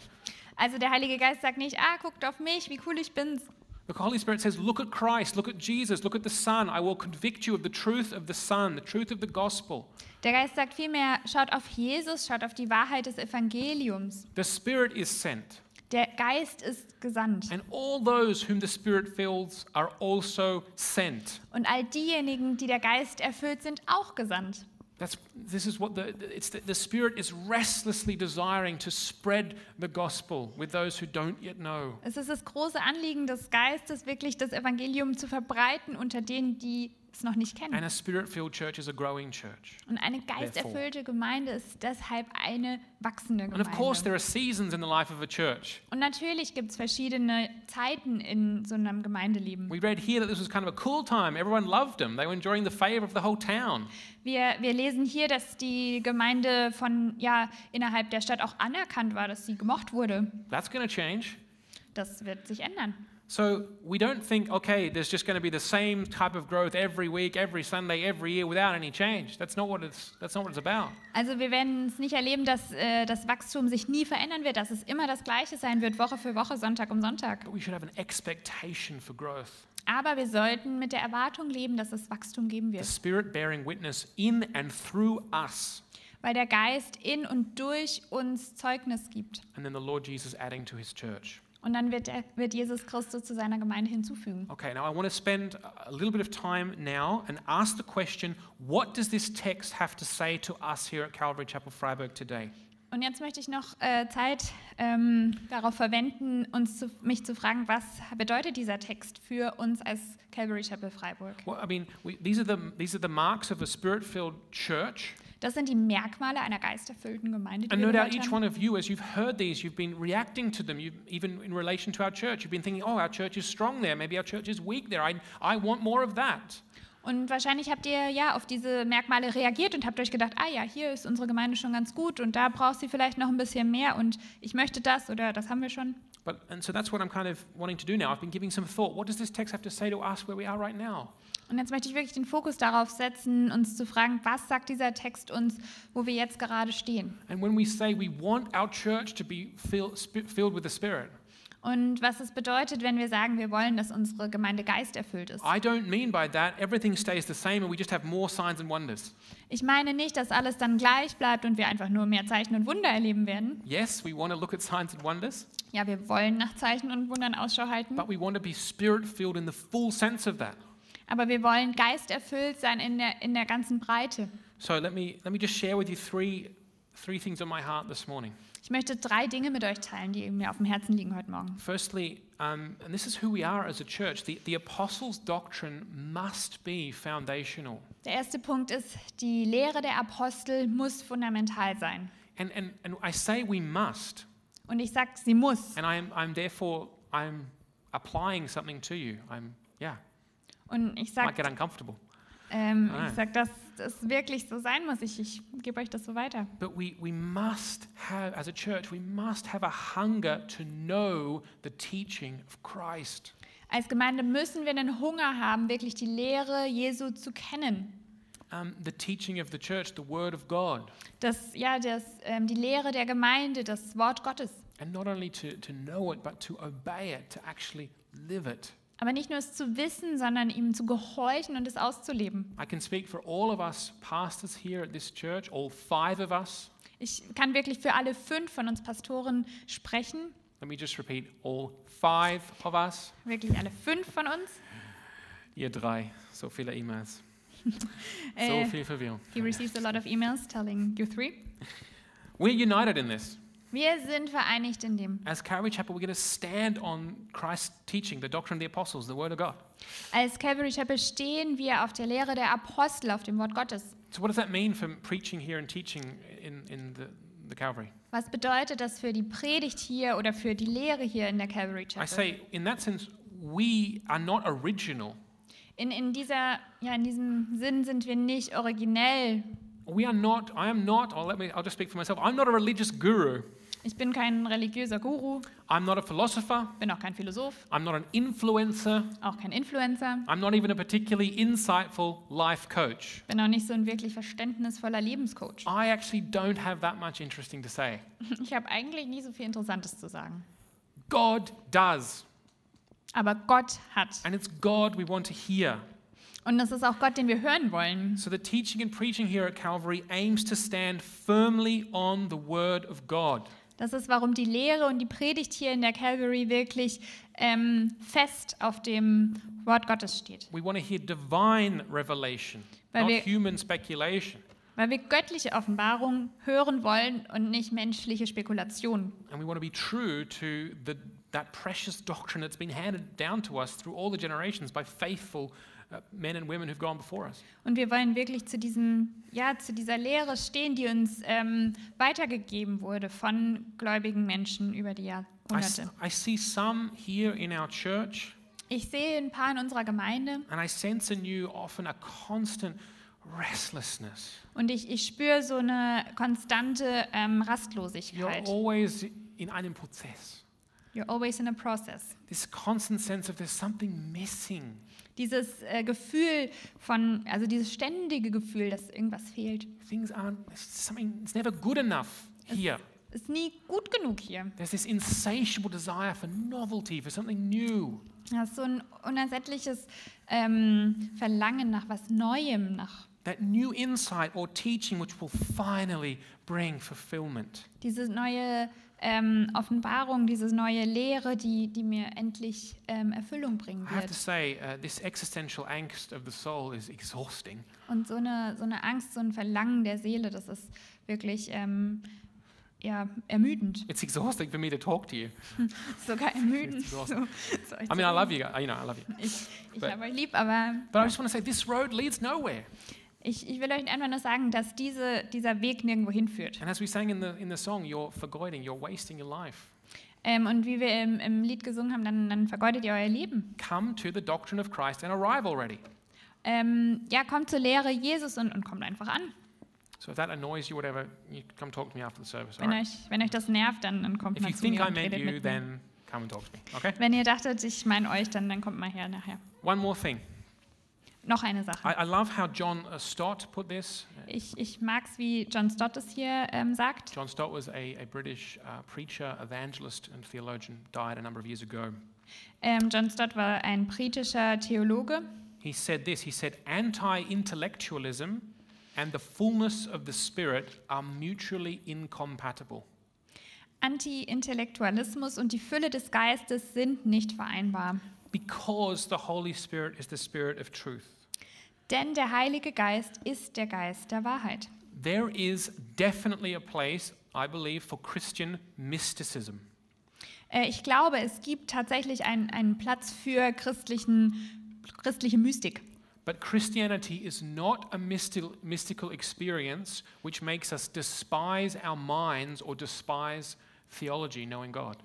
Also der Heilige Geist sagt nicht, ah, guckt auf mich, wie cool ich bin. The Holy Spirit says, Look at Christ, look at Jesus, look at the Son. I will convict you of the truth of the Son, the truth of the gospel. Der Geist sagt vielmehr, schaut auf Jesus, schaut auf die Wahrheit des Evangeliums. The Spirit is sent. Der Geist ist gesandt. And all those whom the Spirit fills are also sent. Und all diejenigen, die der Geist erfüllt sind, auch gesandt. That's, this is what the, it's the, the Spirit is restlessly desiring to spread the gospel with those who don't yet know. Es ist das große Anliegen des Geistes, wirklich das Evangelium zu verbreiten unter denen, die es noch nicht kennen. And a Spirit filled church is a growing church. Und eine geisterfüllte Gemeinde ist deshalb eine wachsende And of course, Gemeinde. there are seasons in the life of a church. Und natürlich gibt es verschiedene Zeiten in so einem Gemeindeleben. We read here that this was kind of a cool time. Everyone loved them. They were enjoying the favor of the whole town. Wir, wir lesen hier, dass die Gemeinde von, ja, innerhalb der Stadt auch anerkannt war, dass sie gemocht wurde. That's going to change. Das wird sich ändern. So we don't think, okay, there's just going to be the same type of growth every week, every Sunday, every year without any change. That's not what it's, that's not what it's about. Also wir werden es nicht erleben, dass äh, das Wachstum sich nie verändern wird, dass es immer das Gleiche sein wird, Woche für Woche, Sonntag um Sonntag. But we should have an expectation for growth. Aber wir sollten mit der Erwartung leben, dass es Wachstum geben The wird. Spirit bearing witness in and through us. Weil der Geist in und durch uns Zeugnis gibt. And then the Lord Jesus adding to his church. Und dann wird, er, wird Jesus Christus zu seiner Gemeinde hinzufügen. Okay, now I want to spend a little bit of time now and ask the question what does this text have to say to us here at Calvary Chapel Freiburg today? Und jetzt möchte ich noch äh, Zeit ähm, darauf verwenden, uns zu, mich zu fragen, was bedeutet dieser Text für uns als Calvary Chapel Freiburg? Well, I mean, we, these, are the, these are the marks of a spirit filled church. Das sind die Merkmale einer geisterfüllten Gemeinde, And no doubt each one of you, as you've heard these, you've been reacting to them, you've, even in relation to our church. You've been thinking, oh, our church is strong there. Maybe our church is weak there. I, I want more of that. Und wahrscheinlich habt ihr ja auf diese Merkmale reagiert und habt euch gedacht, ah ja, hier ist unsere Gemeinde schon ganz gut und da braucht sie vielleicht noch ein bisschen mehr und ich möchte das oder das haben wir schon. But, and so that's what I'm kind of wanting to do now. I've been giving some thought. What does this text have to say to us where we are right now? Und jetzt möchte ich wirklich den Fokus darauf setzen, uns zu fragen, was sagt dieser Text uns, wo wir jetzt gerade stehen? And when we say we want our church to be fill, filled with the Spirit, Und was es bedeutet, wenn wir sagen, wir wollen, dass unsere Gemeinde geisterfüllt ist. I don't mean by that everything stays the same and we just have more signs and wonders. Ich meine nicht, dass alles dann gleich bleibt und wir einfach nur mehr Zeichen und Wunder erleben werden. Yes, we want to look at signs and wonders, Ja, wir wollen nach Zeichen und Wundern Ausschau halten, but we want to be spirit filled in the full sense of that. Aber wir wollen geisterfüllt sein in der, in der ganzen Breite. So let me, let me just share with you three, three things on my heart this morning. Ich möchte drei Dinge mit euch teilen, die mir auf dem Herzen liegen heute Morgen. Firstly, um, and this is who we are as a church, the, the apostles' doctrine must be foundational. Der erste Punkt ist, die Lehre der Apostel muss fundamental sein. And, and, and I say we must, Und ich sage, sie muss. and I'm, I'm therefore, I'm applying something to you. I'm, yeah, Und ich sage, uncomfortable. ähm, Ah. ich sag, dass das wirklich so sein muss. Ich, ich gebe euch das so weiter. But we, we must have, as a church, we must have a hunger to know the teaching of Christ. Als Gemeinde müssen wir einen Hunger haben, wirklich die Lehre Jesu zu kennen. Um, the teaching of the church, the Word of God. Das, ja, das, ähm, die Lehre der Gemeinde, das Wort Gottes. And not only to, to know it, but to obey it, to actually live it. Aber nicht nur es zu wissen, sondern ihm zu gehorchen und es auszuleben. I can speak for all of us pastors here at this church, all five of us, Ich kann wirklich für alle fünf von uns Pastoren sprechen. Let me just repeat all five of us. Wirklich alle fünf von uns. Ihr drei. So viele E-Mails. <laughs> Äh, So viel Verwirrung. he receives a lot of emails telling you three. We're united in this. Wir sind vereinigt in dem. As Calvary Chapel, we're going to stand on Christ's teaching, the doctrine of the apostles, the word of God. Als Calvary Chapel stehen wir auf der Lehre der Apostel, auf dem Wort Gottes. So, what does that mean for preaching here and teaching in, in the, the Calvary? Was bedeutet das für die Predigt hier oder für die Lehre hier in der Calvary I Chapel? say, in that sense, we are not original. In, in, dieser, ja, in diesem Sinn sind wir nicht originell. We are not, I am not, I'll, let me, I'll just speak for myself, I'm not a religious guru. Ich bin kein religiöser Guru, I'm not a philosopher. bin auch kein Philosoph, I'm not an influencer. auch kein Influencer, I'm not even a particularly insightful life coach. bin auch nicht so ein wirklich verständnisvoller Lebenscoach. I actually don't have that much interesting to say. <laughs> Ich habe eigentlich nie so viel Interessantes zu sagen. God does. Aber Gott hat. And it's God we want to hear. Und das ist auch Gott, den wir hören wollen. So the teaching and preaching here at Calvary aims to stand firmly on the word of God. Das ist, warum die Lehre und die Predigt hier in der Calvary wirklich ähm, fest auf dem Wort Gottes steht. We want to hear divine revelation, Weil not wir- human speculation. Weil wir göttliche Offenbarung hören wollen und nicht menschliche Spekulationen. And we want to be true to the, that precious doctrine that's been handed down to us through all the generations by faithful men and women who've gone before us. Und wir wollen wirklich zu, diesem, ja, zu dieser Lehre stehen, die uns ähm, weitergegeben wurde von gläubigen Menschen über die I, Jahrhunderte. I see some here in our church, Ich sehe ein paar in unserer Gemeinde and I sense in you often a constant restlessness. und ich, ich spüre so eine konstante ähm, You're Rastlosigkeit. always in einem Prozess. You're always in a process. This constant sense of there's something missing. Dieses äh, Gefühl von, also dieses ständige Gefühl, dass irgendwas fehlt, Things aren't, something, it's never good enough here. ist nie gut genug hier. There's this insatiable desire for novelty, for something new. Das ist so ein unersättliches ähm, Verlangen nach was Neuem, nach That new insight or teaching which will finally bring fulfillment. diese neue ähm, Offenbarung, diese neue Lehre, die, die mir endlich ähm, Erfüllung bringen I have to wird. say, uh, this existential angst of the soul is exhausting. Und so eine, so eine Angst, so ein Verlangen der Seele, das ist wirklich ähm, ja, ermüdend. It's exhausting for me to talk to you. <laughs> Sogar ermüdend. So, so euch I zu mean, I reden. love you. You know, I love you. Ich, ich But- habe euch lieb, aber But I just want to say, this road leads nowhere. Ich, ich will euch einfach nur sagen, dass diese, dieser Weg nirgendwo hinführt. And as we sang in the in the song, you're vergoiding, you're wasting your life. Ähm, und wie wir im, im Lied gesungen haben, dann, dann vergeudet ihr euer Leben. Come to the doctrine of Christ and arrive already. Ähm, ja, kommt zur Lehre Jesus und, und kommt einfach an. So if that annoys you, whatever, you come talk to me after the service. Wenn right? euch, wenn euch das nervt, dann, dann kommt If mal you zu think mir I und redet you, mit mir. then come and talk to me. Okay. Wenn ihr dachtet, ich meine euch, dann, dann kommt mal her nachher. One more thing. Noch eine Sache. I, I love how John uh, Stott put this. Ich, ich mag es, wie John Stott es hier ähm, sagt. John Stott was a, a British uh, preacher, evangelist, and theologian. Died a number of years ago. Ähm, John Stott war ein britischer Theologe. He said this. He said, "Anti-intellectualism and the fullness of the Spirit are mutually incompatible." Anti-Intellektualismus und die Fülle des Geistes sind nicht vereinbar. Because the Holy Spirit is the Spirit of truth. Denn der Heilige Geist ist der Geist der Wahrheit. There is definitely a place, I believe, for Christian mysticism. Äh, ich glaube, es gibt tatsächlich einen, einen Platz für christlichen, christliche Mystik. But Christianity is not a mystical, mystical experience which makes us despise our minds or despise theology, knowing God.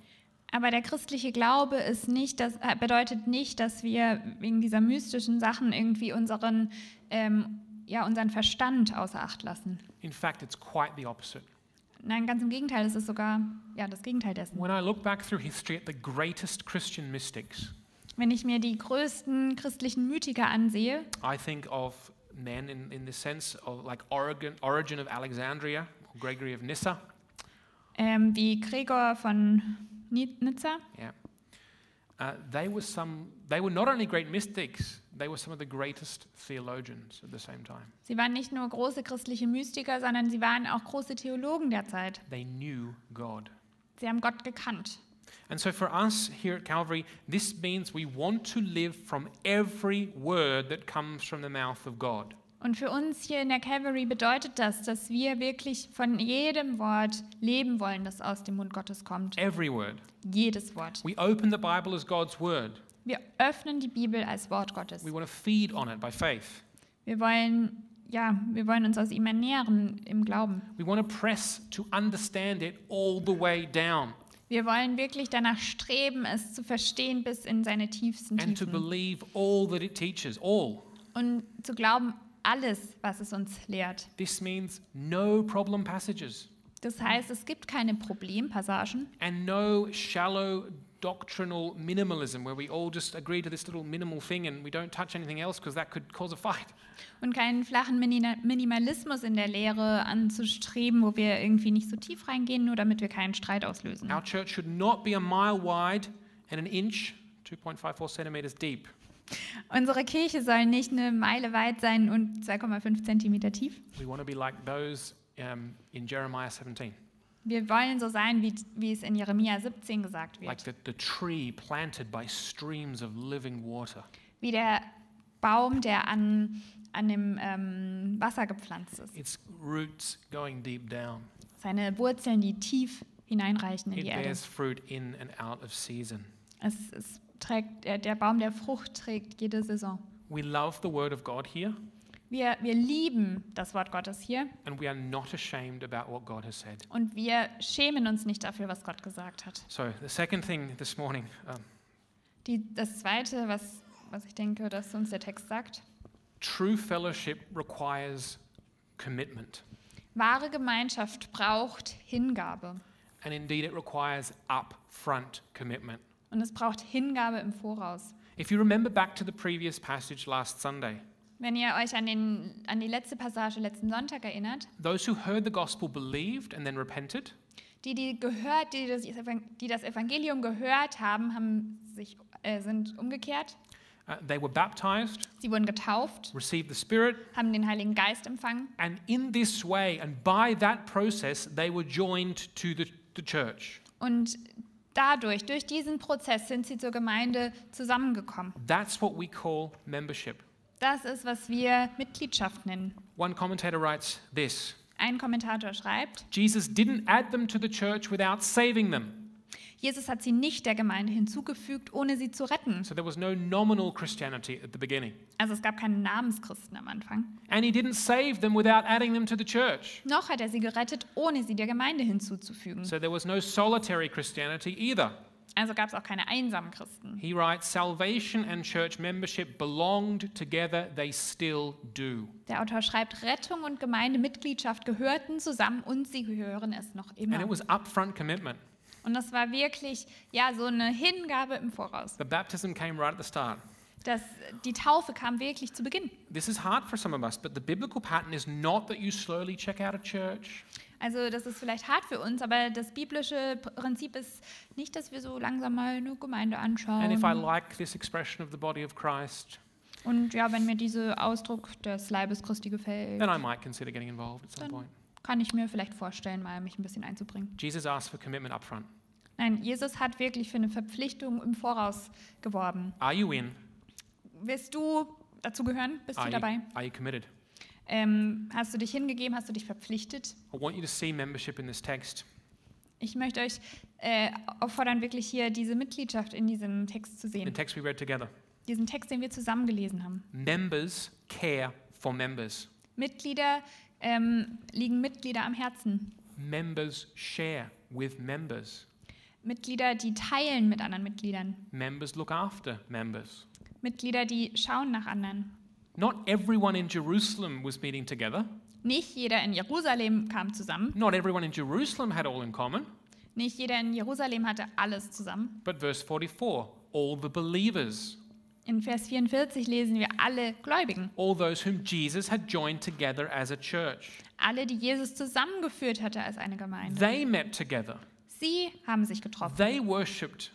Aber der christliche Glaube ist nicht, das äh, bedeutet nicht, dass wir wegen dieser mystischen Sachen irgendwie unseren, ähm, ja, unseren Verstand außer Acht lassen. In fact, it's quite the opposite. Nein, ganz im Gegenteil, es ist sogar ja, das Gegenteil dessen. When I look back through history at the greatest Christian mystics, Wenn ich mir die größten christlichen Mythiker ansehe, I think of men in, in the sense of like Origen, Origin of Alexandria, or Gregory of Nyssa. ähm, wie Gregor von Nizza, Yeah. Uh, they were some. They were not only great mystics; they were some of the greatest theologians at the same time. sie waren nicht nur große christliche Mystiker, sondern sie waren auch große Theologen der Zeit. They knew God. Sie haben Gott gekannt. And so for us here at Calvary, this means we want to live from every word that comes from the mouth of God. Und für uns hier in der Calvary bedeutet das, dass wir wirklich von jedem Wort leben wollen, das aus dem Mund Gottes kommt. Every word. Jedes Wort. We open the Bible as God's word. Wir öffnen die Bibel als Wort Gottes. We want to feed on it by faith. Wir wollen, ja, wir wollen uns aus ihm ernähren im Glauben. We want to press to understand it all the way down Wir wollen wirklich danach streben, es zu verstehen bis in seine tiefsten and to Tiefen. believe all that it teaches, all. Und zu glauben, alles, was es uns lehrt. This means no problem passages Das heißt, es gibt keine Problempassagen and no shallow doctrinal minimalism where we all just agree to this little minimal thing and we don't touch anything else because that could cause a fight. und keinen flachen Minimalismus in der Lehre anzustreben, wo wir irgendwie nicht so tief reingehen, nur damit wir keinen Streit auslösen. Our church should not be a mile wide and an inch, 2.54 centimeters deep. Unsere Kirche soll nicht eine Meile weit sein und 2,5 Zentimeter tief. We want to be like those um, in Jeremiah 17, Wir wollen so sein, wie, wie es in Jeremia 17 gesagt like wird. the, the tree planted by streams of living water. Wie der Baum, der an, an dem ähm, Wasser gepflanzt ist. Seine Wurzeln, die tief hineinreichen in It die Erde. Es, es trägt, der, der Baum der Frucht trägt jede Saison. We love the word of God here, Wir, wir lieben das Wort Gottes hier and we are not ashamed about what God has said. und wir schämen uns nicht dafür, was Gott gesagt hat. So, the second thing this morning um, Die, das Zweite, was, was ich denke, dass uns der Text sagt, true fellowship requires commitment, wahre Gemeinschaft braucht Hingabe. and indeed it requires upfront commitment. Und es braucht Hingabe im Voraus. If you remember back to the previous passage last Sunday, Wenn ihr euch an, den, an die letzte Passage letzten Sonntag erinnert, those who heard the gospel believed and then repented, die, die gehört, die das, die das Evangelium gehört haben, haben sich, äh, sind umgekehrt. uh, they were baptized, Sie wurden getauft, received the Spirit, haben den Heiligen Geist empfangen and in this way and by that process, they were joined to the, the church. und dadurch, durch diesen Prozess sind sie zur Gemeinde zusammengekommen. That's what we call membership. Das ist, was wir Mitgliedschaft nennen. One commentator writes this Ein Kommentator schreibt, Jesus didn't add them to the church without saving them. Jesus hat sie nicht der Gemeinde hinzugefügt, ohne sie zu retten. So there was no nominal Christianity at the beginning. Also es gab keine Namenschristen am Anfang. And he didn't save them without adding them to the church. Noch hat er sie gerettet, ohne sie der Gemeinde hinzuzufügen. So there was no solitary Christianity either. Also gab es auch keine einsamen Christen. He writes Salvation and church membership belonged together, they still do. Der Autor schreibt, Rettung und Gemeindemitgliedschaft gehörten zusammen und sie gehören es noch And it immer. was upfront commitment. Und das war wirklich ja so eine Hingabe im Voraus. The baptism came right at the start. Das, die Taufe kam wirklich zu Beginn. This is hard for some of us, but the biblical pattern is not that you slowly check out a church. Also das ist vielleicht hart für uns, aber das biblische Prinzip ist nicht, dass wir so langsam mal eine Gemeinde And if I anschauen. like this expression of the body of Christ, Und ja, wenn mir dieser Ausdruck des Leibes Christi gefällt, then I might consider getting involved at some Dann- point. Kann ich mir vielleicht vorstellen, mal mich ein bisschen einzubringen. Jesus asked for commitment upfront. Nein, Jesus hat wirklich für eine Verpflichtung im Voraus geworben. Are you in? Willst du dazu gehören? Bist Are du you, dabei? are you committed? Ähm, hast du dich hingegeben? Hast du dich verpflichtet? I want you to see membership in this text. Ich möchte euch äh, auffordern, wirklich hier diese Mitgliedschaft in diesem Text zu The sehen. text we read together. Diesen Text, den wir zusammen gelesen haben. Members care for members. Mitglieder ähm, liegen Mitglieder am Herzen. Members share with members. Mitglieder, die teilen mit anderen Mitgliedern. Members look after members. Mitglieder, die schauen nach anderen. Not everyone in Jerusalem was meeting together. Nicht jeder in Jerusalem kam zusammen. Not everyone in Jerusalem had all in common. Nicht jeder in Jerusalem hatte alles zusammen. But verse 44 all the believers, In Vers 44 lesen wir alle Gläubigen. all those whom Jesus had joined together as a church. Alle, die Jesus zusammengeführt hatte als eine Gemeinde. They met together. Sie haben sich getroffen. They worshipped.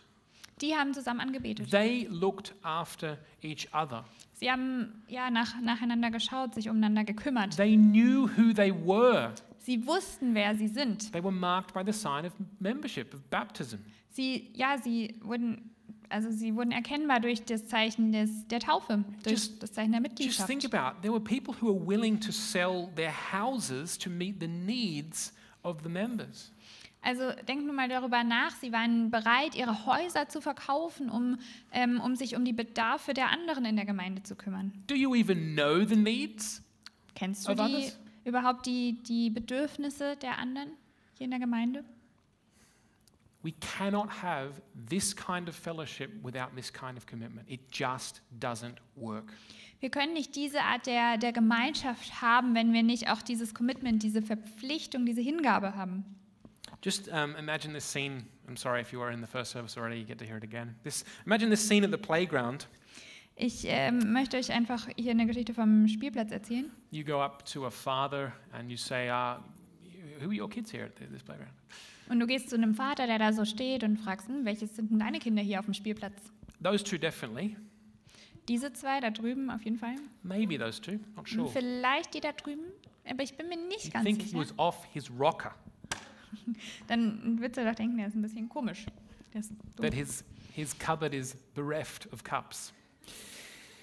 Die haben zusammen angebetet. They looked after each other. Sie haben ja nach, nacheinander geschaut, sich umeinander gekümmert. They knew who they were. Sie wussten, wer sie sind. They were marked by the sign of membership, of baptism. Sie, ja, sie wurden, also sie wurden erkennbar durch das Zeichen des, der Taufe, durch Just- das Zeichen der Just Mitgliedschaft. think about there were people who were willing to sell their houses to meet the needs of the members. Also denkt nur mal darüber nach. Sie waren bereit, ihre Häuser zu verkaufen, um, ähm, um sich um die Bedarfe der anderen in der Gemeinde zu kümmern. Do you even know the needs? Kennst du die, überhaupt die, die Bedürfnisse der anderen hier in der Gemeinde? We cannot have this kind of fellowship without this kind of commitment. It just doesn't work. Wir können nicht diese Art der, der Gemeinschaft haben, wenn wir nicht auch dieses Commitment, diese Verpflichtung, diese Hingabe haben. Just um, imagine this scene. I'm sorry if you were in the first service already, you get to hear it again. This, imagine this scene at the playground. Ich ähm, möchte euch einfach hier eine Geschichte vom Spielplatz erzählen. You go up to a father and you say, uh, Who are your kids here at this playground? Und du gehst zu einem Vater, der da so steht und fragst, hm, welches sind denn deine Kinder hier auf dem Spielplatz? Those two, definitely. Diese zwei da drüben auf jeden Fall. Maybe those two, not sure. Vielleicht die da drüben, aber ich bin mir nicht You ganz think he sicher. was off his rocker, <laughs> Dann würdest du doch denken, der ist ein bisschen komisch. That his, his cupboard is bereft of cups.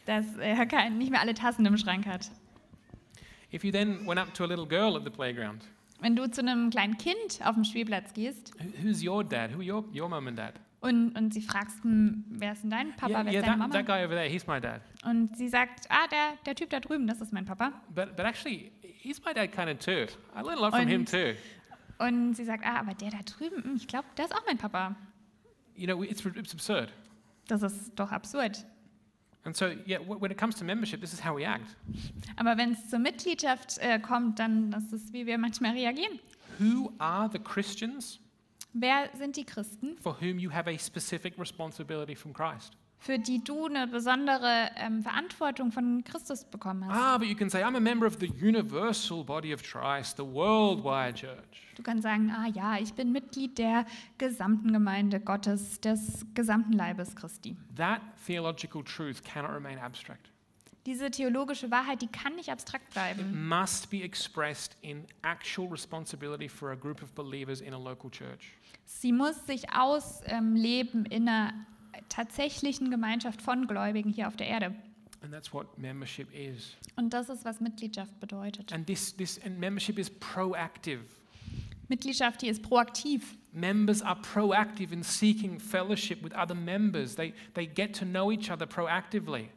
Dass er kein, nicht mehr alle Tassen im Schrank hat. If you then went up to a little girl at the playground, Wenn du zu einem kleinen Kind auf dem Spielplatz gehst who- who's your dad? Who your, your mum and dad? und, und sie fragst, hm, wer ist denn dein Papa, yeah, wer yeah ist deine Mama? that guy over there, he's my dad. Und sie sagt, ah, der, der Typ da drüben, das ist mein Papa. But, but actually, he's my dad kind of too. I learned a lot from him Und- too. Und sie sagt, ah, aber der da drüben, hm, ich glaube, der ist auch mein Papa. You know, it's, it's absurd. Das ist doch absurd. And so, yeah, when it comes to membership, this is how we act. Aber wenn es zur Mitgliedschaft äh, kommt, dann das ist, wie wir manchmal reagieren. Who are the Christians Wer sind die Christen, for whom you have a specific responsibility from Christ? Für die du eine besondere ähm, Verantwortung von Christus bekommen hast? Ah, but you can say, I'm a member of the universal body of Christ, the worldwide church. Du kannst sagen, ah ja, ich bin Mitglied der gesamten Gemeinde Gottes, des gesamten Leibes Christi. That theological truth cannot remain abstract. Diese theologische Wahrheit, die kann nicht abstrakt It bleiben. must be expressed in actual responsibility for a group of believers in a local church. Sie muss sich ausleben in einer tatsächlichen Gemeinschaft von Gläubigen hier auf der Erde. And that's what membership is. Und das ist, was Mitgliedschaft bedeutet. And this, this and membership is proactive. Mitgliedschaft, die ist proaktiv. Members are proactive in seeking fellowship with other members. They, they get to know each other proactively.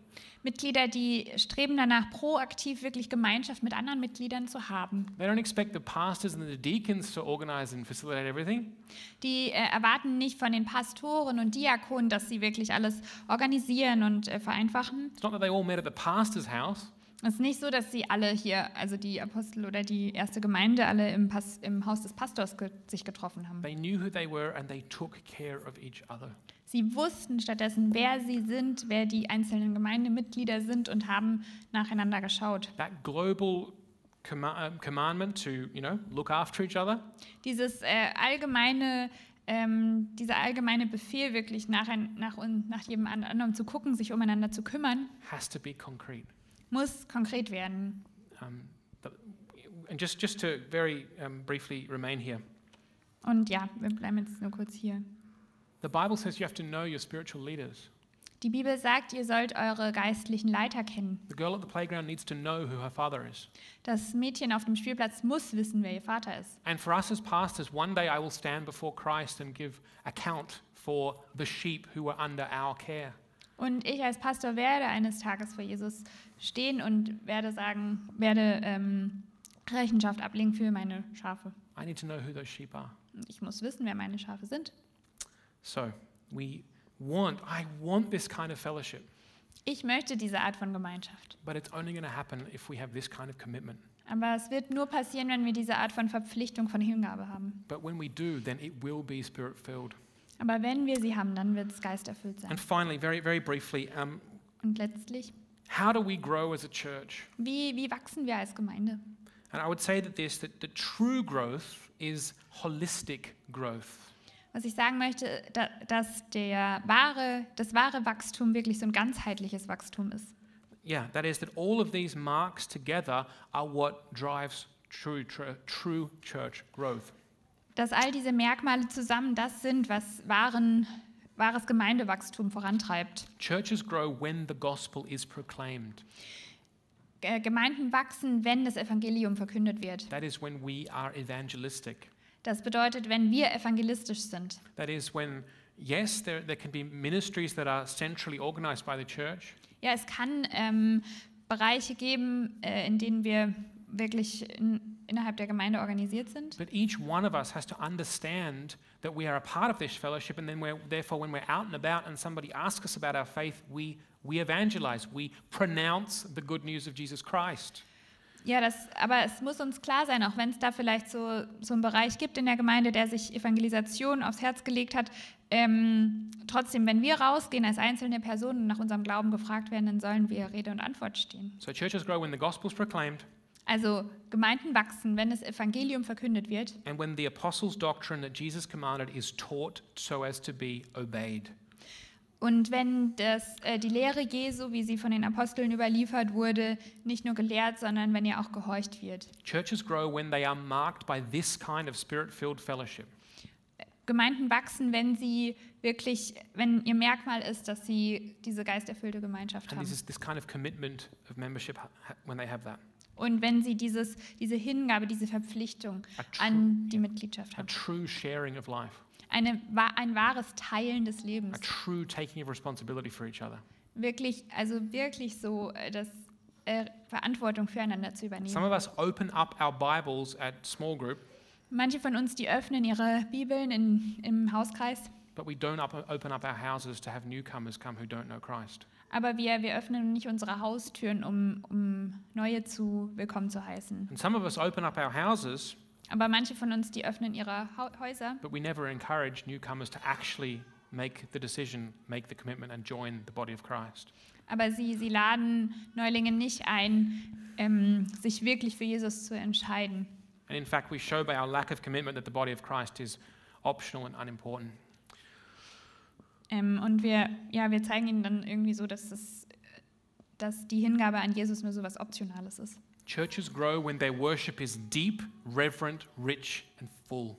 Mitglieder, die streben danach, proaktiv wirklich Gemeinschaft mit anderen Mitgliedern zu haben. They don't expect the pastors and the deacons to organize and facilitate everything. Die äh, erwarten nicht von den Pastoren und Diakonen, dass sie wirklich alles organisieren und äh, vereinfachen. It's not that they all met at the pastor's house. Es ist nicht so, dass sie alle hier, also die Apostel oder die erste Gemeinde, alle im, Pas im Haus des Pastors ge sich getroffen haben. They knew who they were and they took care of each other. Sie wussten stattdessen, wer sie sind, wer die einzelnen Gemeindemitglieder sind und haben nacheinander geschaut. That global comma- commandment to, you know, look after each other Dieses äh, allgemeine, ähm, dieser allgemeine Befehl, wirklich nach, ein, nach, nach jedem anderen zu gucken, sich umeinander zu kümmern, has to be concrete. Muss konkret werden. Um, and just, just to very um, briefly remain here, Und ja, wir bleiben jetzt nur kurz hier. the Bible says you have to know your spiritual leaders. Die Bibel sagt, ihr sollt eure geistlichen Leiter kennen. The girl at the playground needs to know who her father is. Das Mädchen auf dem Spielplatz muss wissen, wer ihr Vater ist. And for us as pastors, one day I will stand before Christ and give account for the sheep who are under our care. Und ich als Pastor werde eines Tages vor Jesus stehen und werde sagen, werde ähm, Rechenschaft ablegen für meine Schafe. I need to know who those sheep are. Ich muss wissen, wer meine Schafe sind. So we want, I want this kind of fellowship, Ich möchte diese Art von Gemeinschaft. but it's only going to happen if we have this kind of commitment. Aber es wird nur passieren, wenn wir diese Art von Verpflichtung, von Hingabe haben. But when we do, then it will be spirit filled. Aber wenn wir sie haben, dann wird es geisterfüllt sein. And finally, very, very briefly, um, Und letztlich, how do we grow as a church? wie, wie wachsen wir als Gemeinde? And I would say that this, that the true growth is holistic growth. Was ich sagen möchte, da, dass der wahre, das wahre Wachstum wirklich so ein ganzheitliches Wachstum ist. Yeah, that is that all of these marks together are what drives true, true, true church growth. Dass all diese Merkmale zusammen das sind, was wahren, wahres Gemeindewachstum vorantreibt. Churches grow when the gospel is proclaimed. Äh, Gemeinden wachsen, wenn das Evangelium verkündet wird. That is when we are evangelistic. Das bedeutet, wenn wir evangelistisch sind. That is when, yes, there, there can be ministries that are centrally organized by the church, Ja, es kann ähm, Bereiche geben, äh, in denen wir wirklich in, innerhalb der Gemeinde organisiert sind. but each one of us has to understand that we are a part of this fellowship, and then we're, therefore, when we're out and about and somebody asks us about our faith, we, we evangelize, we pronounce the good news of Jesus Christ. Ja, das, aber es muss uns klar sein, auch wenn es da vielleicht so, so einen Bereich gibt in der Gemeinde, der sich Evangelisation aufs Herz gelegt hat. Ähm, trotzdem, wenn wir rausgehen als einzelne Personen und nach unserem Glauben gefragt werden, dann sollen wir Rede und Antwort stehen. So churches grow when the gospel is proclaimed Also Gemeinden wachsen, wenn das Evangelium verkündet wird and when the apostles' doctrine that Jesus commanded is taught so as to be obeyed. und wenn das, äh, die Lehre Jesu, wie sie von den Aposteln überliefert wurde, nicht nur gelehrt, sondern wenn ihr auch gehorcht wird. Churches grow when they are marked by this kind of spirit filled fellowship. Gemeinden wachsen, wenn sie wirklich, wenn ihr Merkmal ist, dass sie diese geisterfüllte Gemeinschaft And haben. this is this kind of commitment of membership when they have that. Und wenn sie dieses, diese Hingabe, diese Verpflichtung true, an die Mitgliedschaft a haben. true sharing of life, Eine, ein wahres Teilen des a Lebens. true taking of responsibility for each other. Wirklich, also wirklich so, äh, das äh, Verantwortung füreinander zu Some übernehmen. of us open up our Bibles at small group, Manche von uns, die öffnen ihre Bibeln in, im Hauskreis, but we don't open up our houses to have newcomers come who don't know Christ. Aber wir, wir öffnen nicht unsere Haustüren, um, um Neue zu willkommen zu heißen. And some of us open up our houses, Aber manche von uns, die öffnen ihre Hau- Häuser, but we never encourage newcomers to actually make the decision, make the commitment, and join the body of Christ. aber sie, sie laden Neulinge nicht ein, ähm, sich wirklich für Jesus zu entscheiden. And in fact, we show by our lack of commitment that the body of Christ is optional and unimportant. Ähm, und wir, ja, wir zeigen ihnen dann irgendwie so, dass, das, dass die Hingabe an Jesus nur so was Optionales ist. Churches grow when their worship is deep, reverent, rich, and full.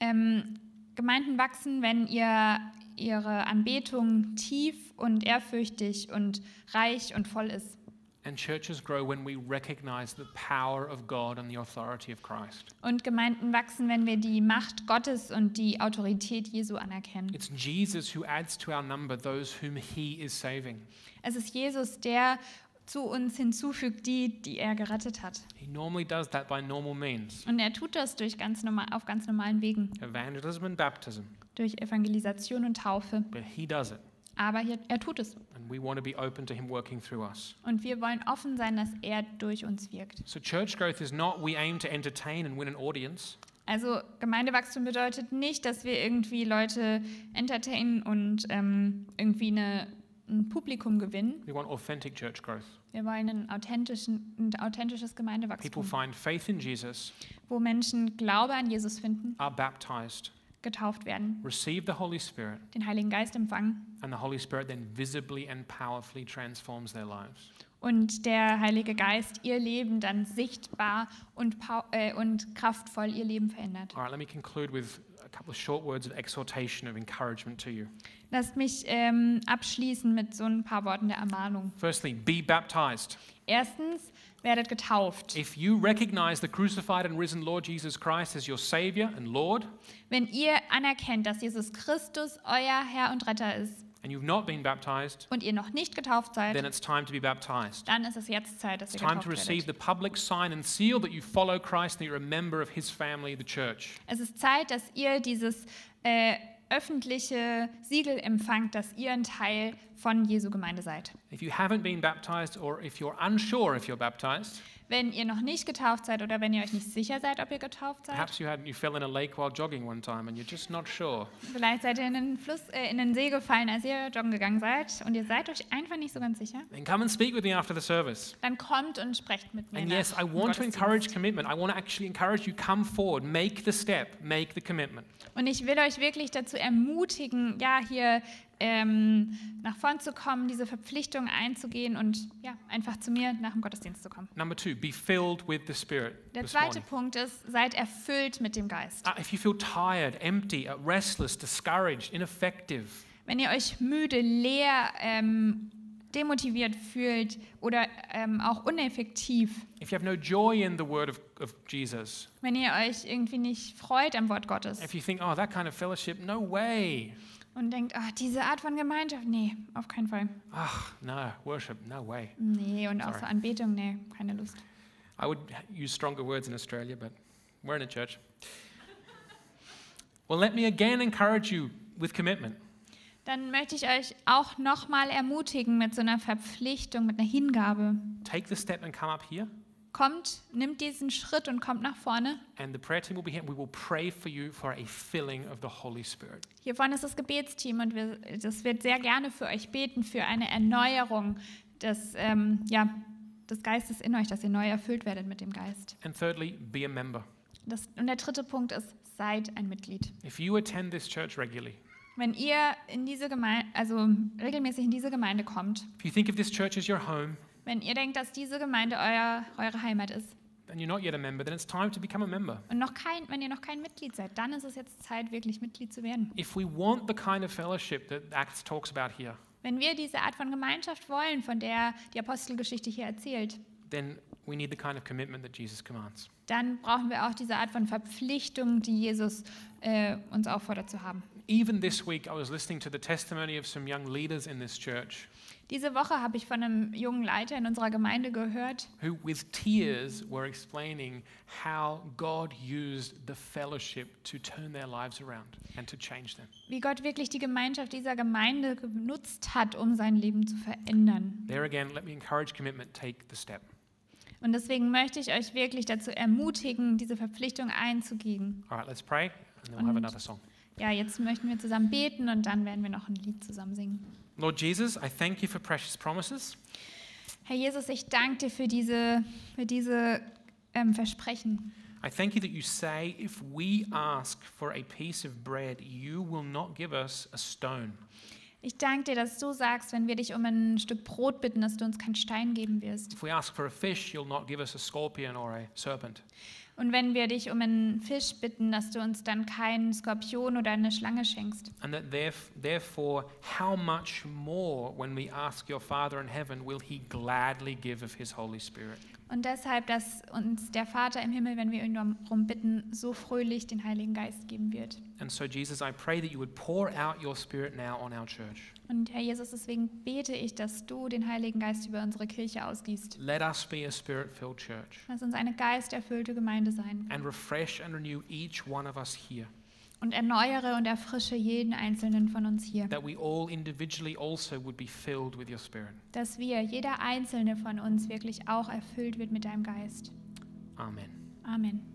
Ähm, Gemeinden wachsen, wenn ihr, ihre Anbetung tief und ehrfürchtig und reich und voll ist. And churches grow when we recognize the power of God and the authority of Christ. Und Gemeinden wachsen, wenn wir die Macht Gottes und die Autorität Jesu anerkennen. It's Jesus who adds to our number those whom he is saving. Es ist Jesus, der zu uns hinzufügt, die, die er gerettet hat. He normally does that by normal means Und er tut das durch ganz normal, auf ganz normalen Wegen, evangelism and baptism, durch Evangelisation und Taufe. but he does it. Aber hier, er tut es. And we want to be open to him working through us. Und wir wollen offen sein, dass er durch uns wirkt. So, church growth is not we aim to entertain and win an audience. Also Gemeindewachstum bedeutet nicht, dass wir irgendwie Leute entertainen und ähm, irgendwie eine, ein Publikum gewinnen. We want authentic church growth. Wir wollen ein, authentischen, ein authentisches People Gemeindewachstum, find faith in Jesus, wo Menschen Glaube an Jesus finden, are baptized, getauft werden, receive the Holy Spirit, den Heiligen Geist empfangen and the Holy Spirit then visibly and powerfully transforms their lives. und der Heilige Geist ihr Leben dann sichtbar und, äh, und kraftvoll ihr Leben verändert. All right, let me conclude with a couple of short words of exhortation, of encouragement to you. Lasst mich ähm, abschließen mit so ein paar Worten der Ermahnung. Firstly, be baptized. Erstens, werdet getauft. If you recognize the crucified and risen Lord Jesus Christ as your Savior and Lord, Wenn ihr anerkennt, dass Jesus Christus euer Herr und Retter ist and you've not been baptized, und ihr noch nicht getauft seid, then it's time to be baptized. dann ist es jetzt Zeit, dass It's ihr time to receive werdet. the public sign and seal that you follow Christ and you're a member of his family, the church. Es ist Zeit, dass ihr dieses äh, öffentliche Siegel empfangt, dass ihr ein Teil von Jesu Gemeinde seid. If you haven't been baptized or if you're unsure if you're baptized, Wenn ihr noch nicht getauft seid oder wenn ihr euch nicht sicher seid, ob ihr getauft seid, perhaps you had you fell in a lake while jogging one time and you're just not sure. vielleicht seid ihr in den Fluss, äh, in den See gefallen, als ihr joggen gegangen seid und ihr seid euch einfach nicht so ganz sicher, Then come and speak with me after the service. dann kommt und sprecht mit mir. And nach yes, I want to encourage commitment. I want to actually encourage you come forward, make the step, make the commitment. Und ich will euch wirklich dazu ermutigen, ja, hier ähm, nach vorn zu kommen, diese Verpflichtung einzugehen und ja, einfach zu mir nach dem Gottesdienst zu kommen. Number two, be filled with the Spirit. Der zweite. Punkt ist, seid erfüllt mit dem Geist. Uh, if you feel tired, empty, uh, restless, discouraged, ineffective, Wenn ihr euch müde, leer, ähm, demotiviert fühlt oder ähm, auch uneffektiv, if you have no joy in the word of, of Jesus, wenn ihr euch irgendwie nicht freut am Wort Gottes if you think, oh, that kind of fellowship, no way. Und denkt, ach, diese Art von Gemeinschaft, nee, auf keinen Fall. Ach, no, worship, no way. Nee, und auch Sorry. so Anbetung, nee, keine Lust. I would use stronger words in Australia, but we're in a church. Well, let me again encourage you with commitment. Dann möchte ich euch auch nochmal ermutigen mit so einer Verpflichtung, mit einer Hingabe. Take the step and come up here, Kommt, nimmt diesen Schritt und kommt nach vorne. and the prayer team will be here. and We will pray for you for a filling of the Holy Spirit. Hier vorne ist das Gebetsteam und wir, das wird sehr gerne für euch beten, für eine Erneuerung des, ähm, ja, des Geistes in euch, dass ihr neu erfüllt werdet mit dem Geist. And thirdly, be a member. Das, und der dritte Punkt ist, seid ein Mitglied. If you attend this church regularly, Wenn ihr in diese Gemeinde, also regelmäßig in diese Gemeinde kommt, if you think of this church as your home, wenn ihr denkt, dass diese Gemeinde euer, eure Heimat ist and you're not yet a member, then it's time to become a member. und noch kein, wenn ihr noch kein Mitglied seid, dann ist es jetzt Zeit, wirklich Mitglied zu werden. If we want the kind of fellowship that Acts talks about here, Wenn wir diese Art von Gemeinschaft wollen, von der die Apostelgeschichte hier erzählt, then we need the kind of commitment that Jesus commands. dann brauchen wir auch diese Art von Verpflichtung, die Jesus äh, uns auffordert zu haben. Even this week, I was listening to the testimony of some young leaders in this church Diese Woche habe ich von einem jungen Leiter in unserer Gemeinde gehört, who, with tears, were explaining how God used the fellowship to turn their lives around and to change them. wie Gott wirklich die Gemeinschaft dieser Gemeinde genutzt hat, um sein Leben zu verändern. There again, let me encourage commitment, take the step. Und deswegen möchte ich euch wirklich dazu ermutigen, diese Verpflichtung einzugehen. All right, let's pray, and then we'll have another song. Ja, jetzt möchten wir zusammen beten und dann werden wir noch ein Lied zusammen singen. Lord Jesus, I thank you for precious promises. Herr Jesus, ich danke dir für diese, für diese ähm, Versprechen. I thank you that you say, if we ask for a piece of bread, you will not give us a stone. Ich danke dir, dass du sagst, wenn wir dich um ein Stück Brot bitten, dass du uns keinen Stein geben wirst. If we ask for a fish, you'll not give us a scorpion or a serpent. Und wenn wir dich um einen Fisch bitten, dass du uns dann keinen Skorpion oder eine Schlange schenkst. And that theref- therefore, how much more, when we ask your Father in heaven, will he gladly give of his Holy Spirit? Und deshalb, dass uns der Vater im Himmel, wenn wir ihn darum bitten, so fröhlich den Heiligen Geist geben wird. And so, Jesus, I pray that you would pour out your Spirit now on our church. Und Herr Jesus, deswegen bete ich, dass du den Heiligen Geist über unsere Kirche ausgießt. Let us be a Spirit filled church Lass uns eine geisterfüllte Gemeinde sein and refresh and renew each one of us here, und erneuere und erfrische jeden einzelnen von uns hier. that we all individually also would be filled with your Spirit. Dass wir, jeder einzelne von uns, wirklich auch erfüllt wird mit deinem Geist. Amen. Amen.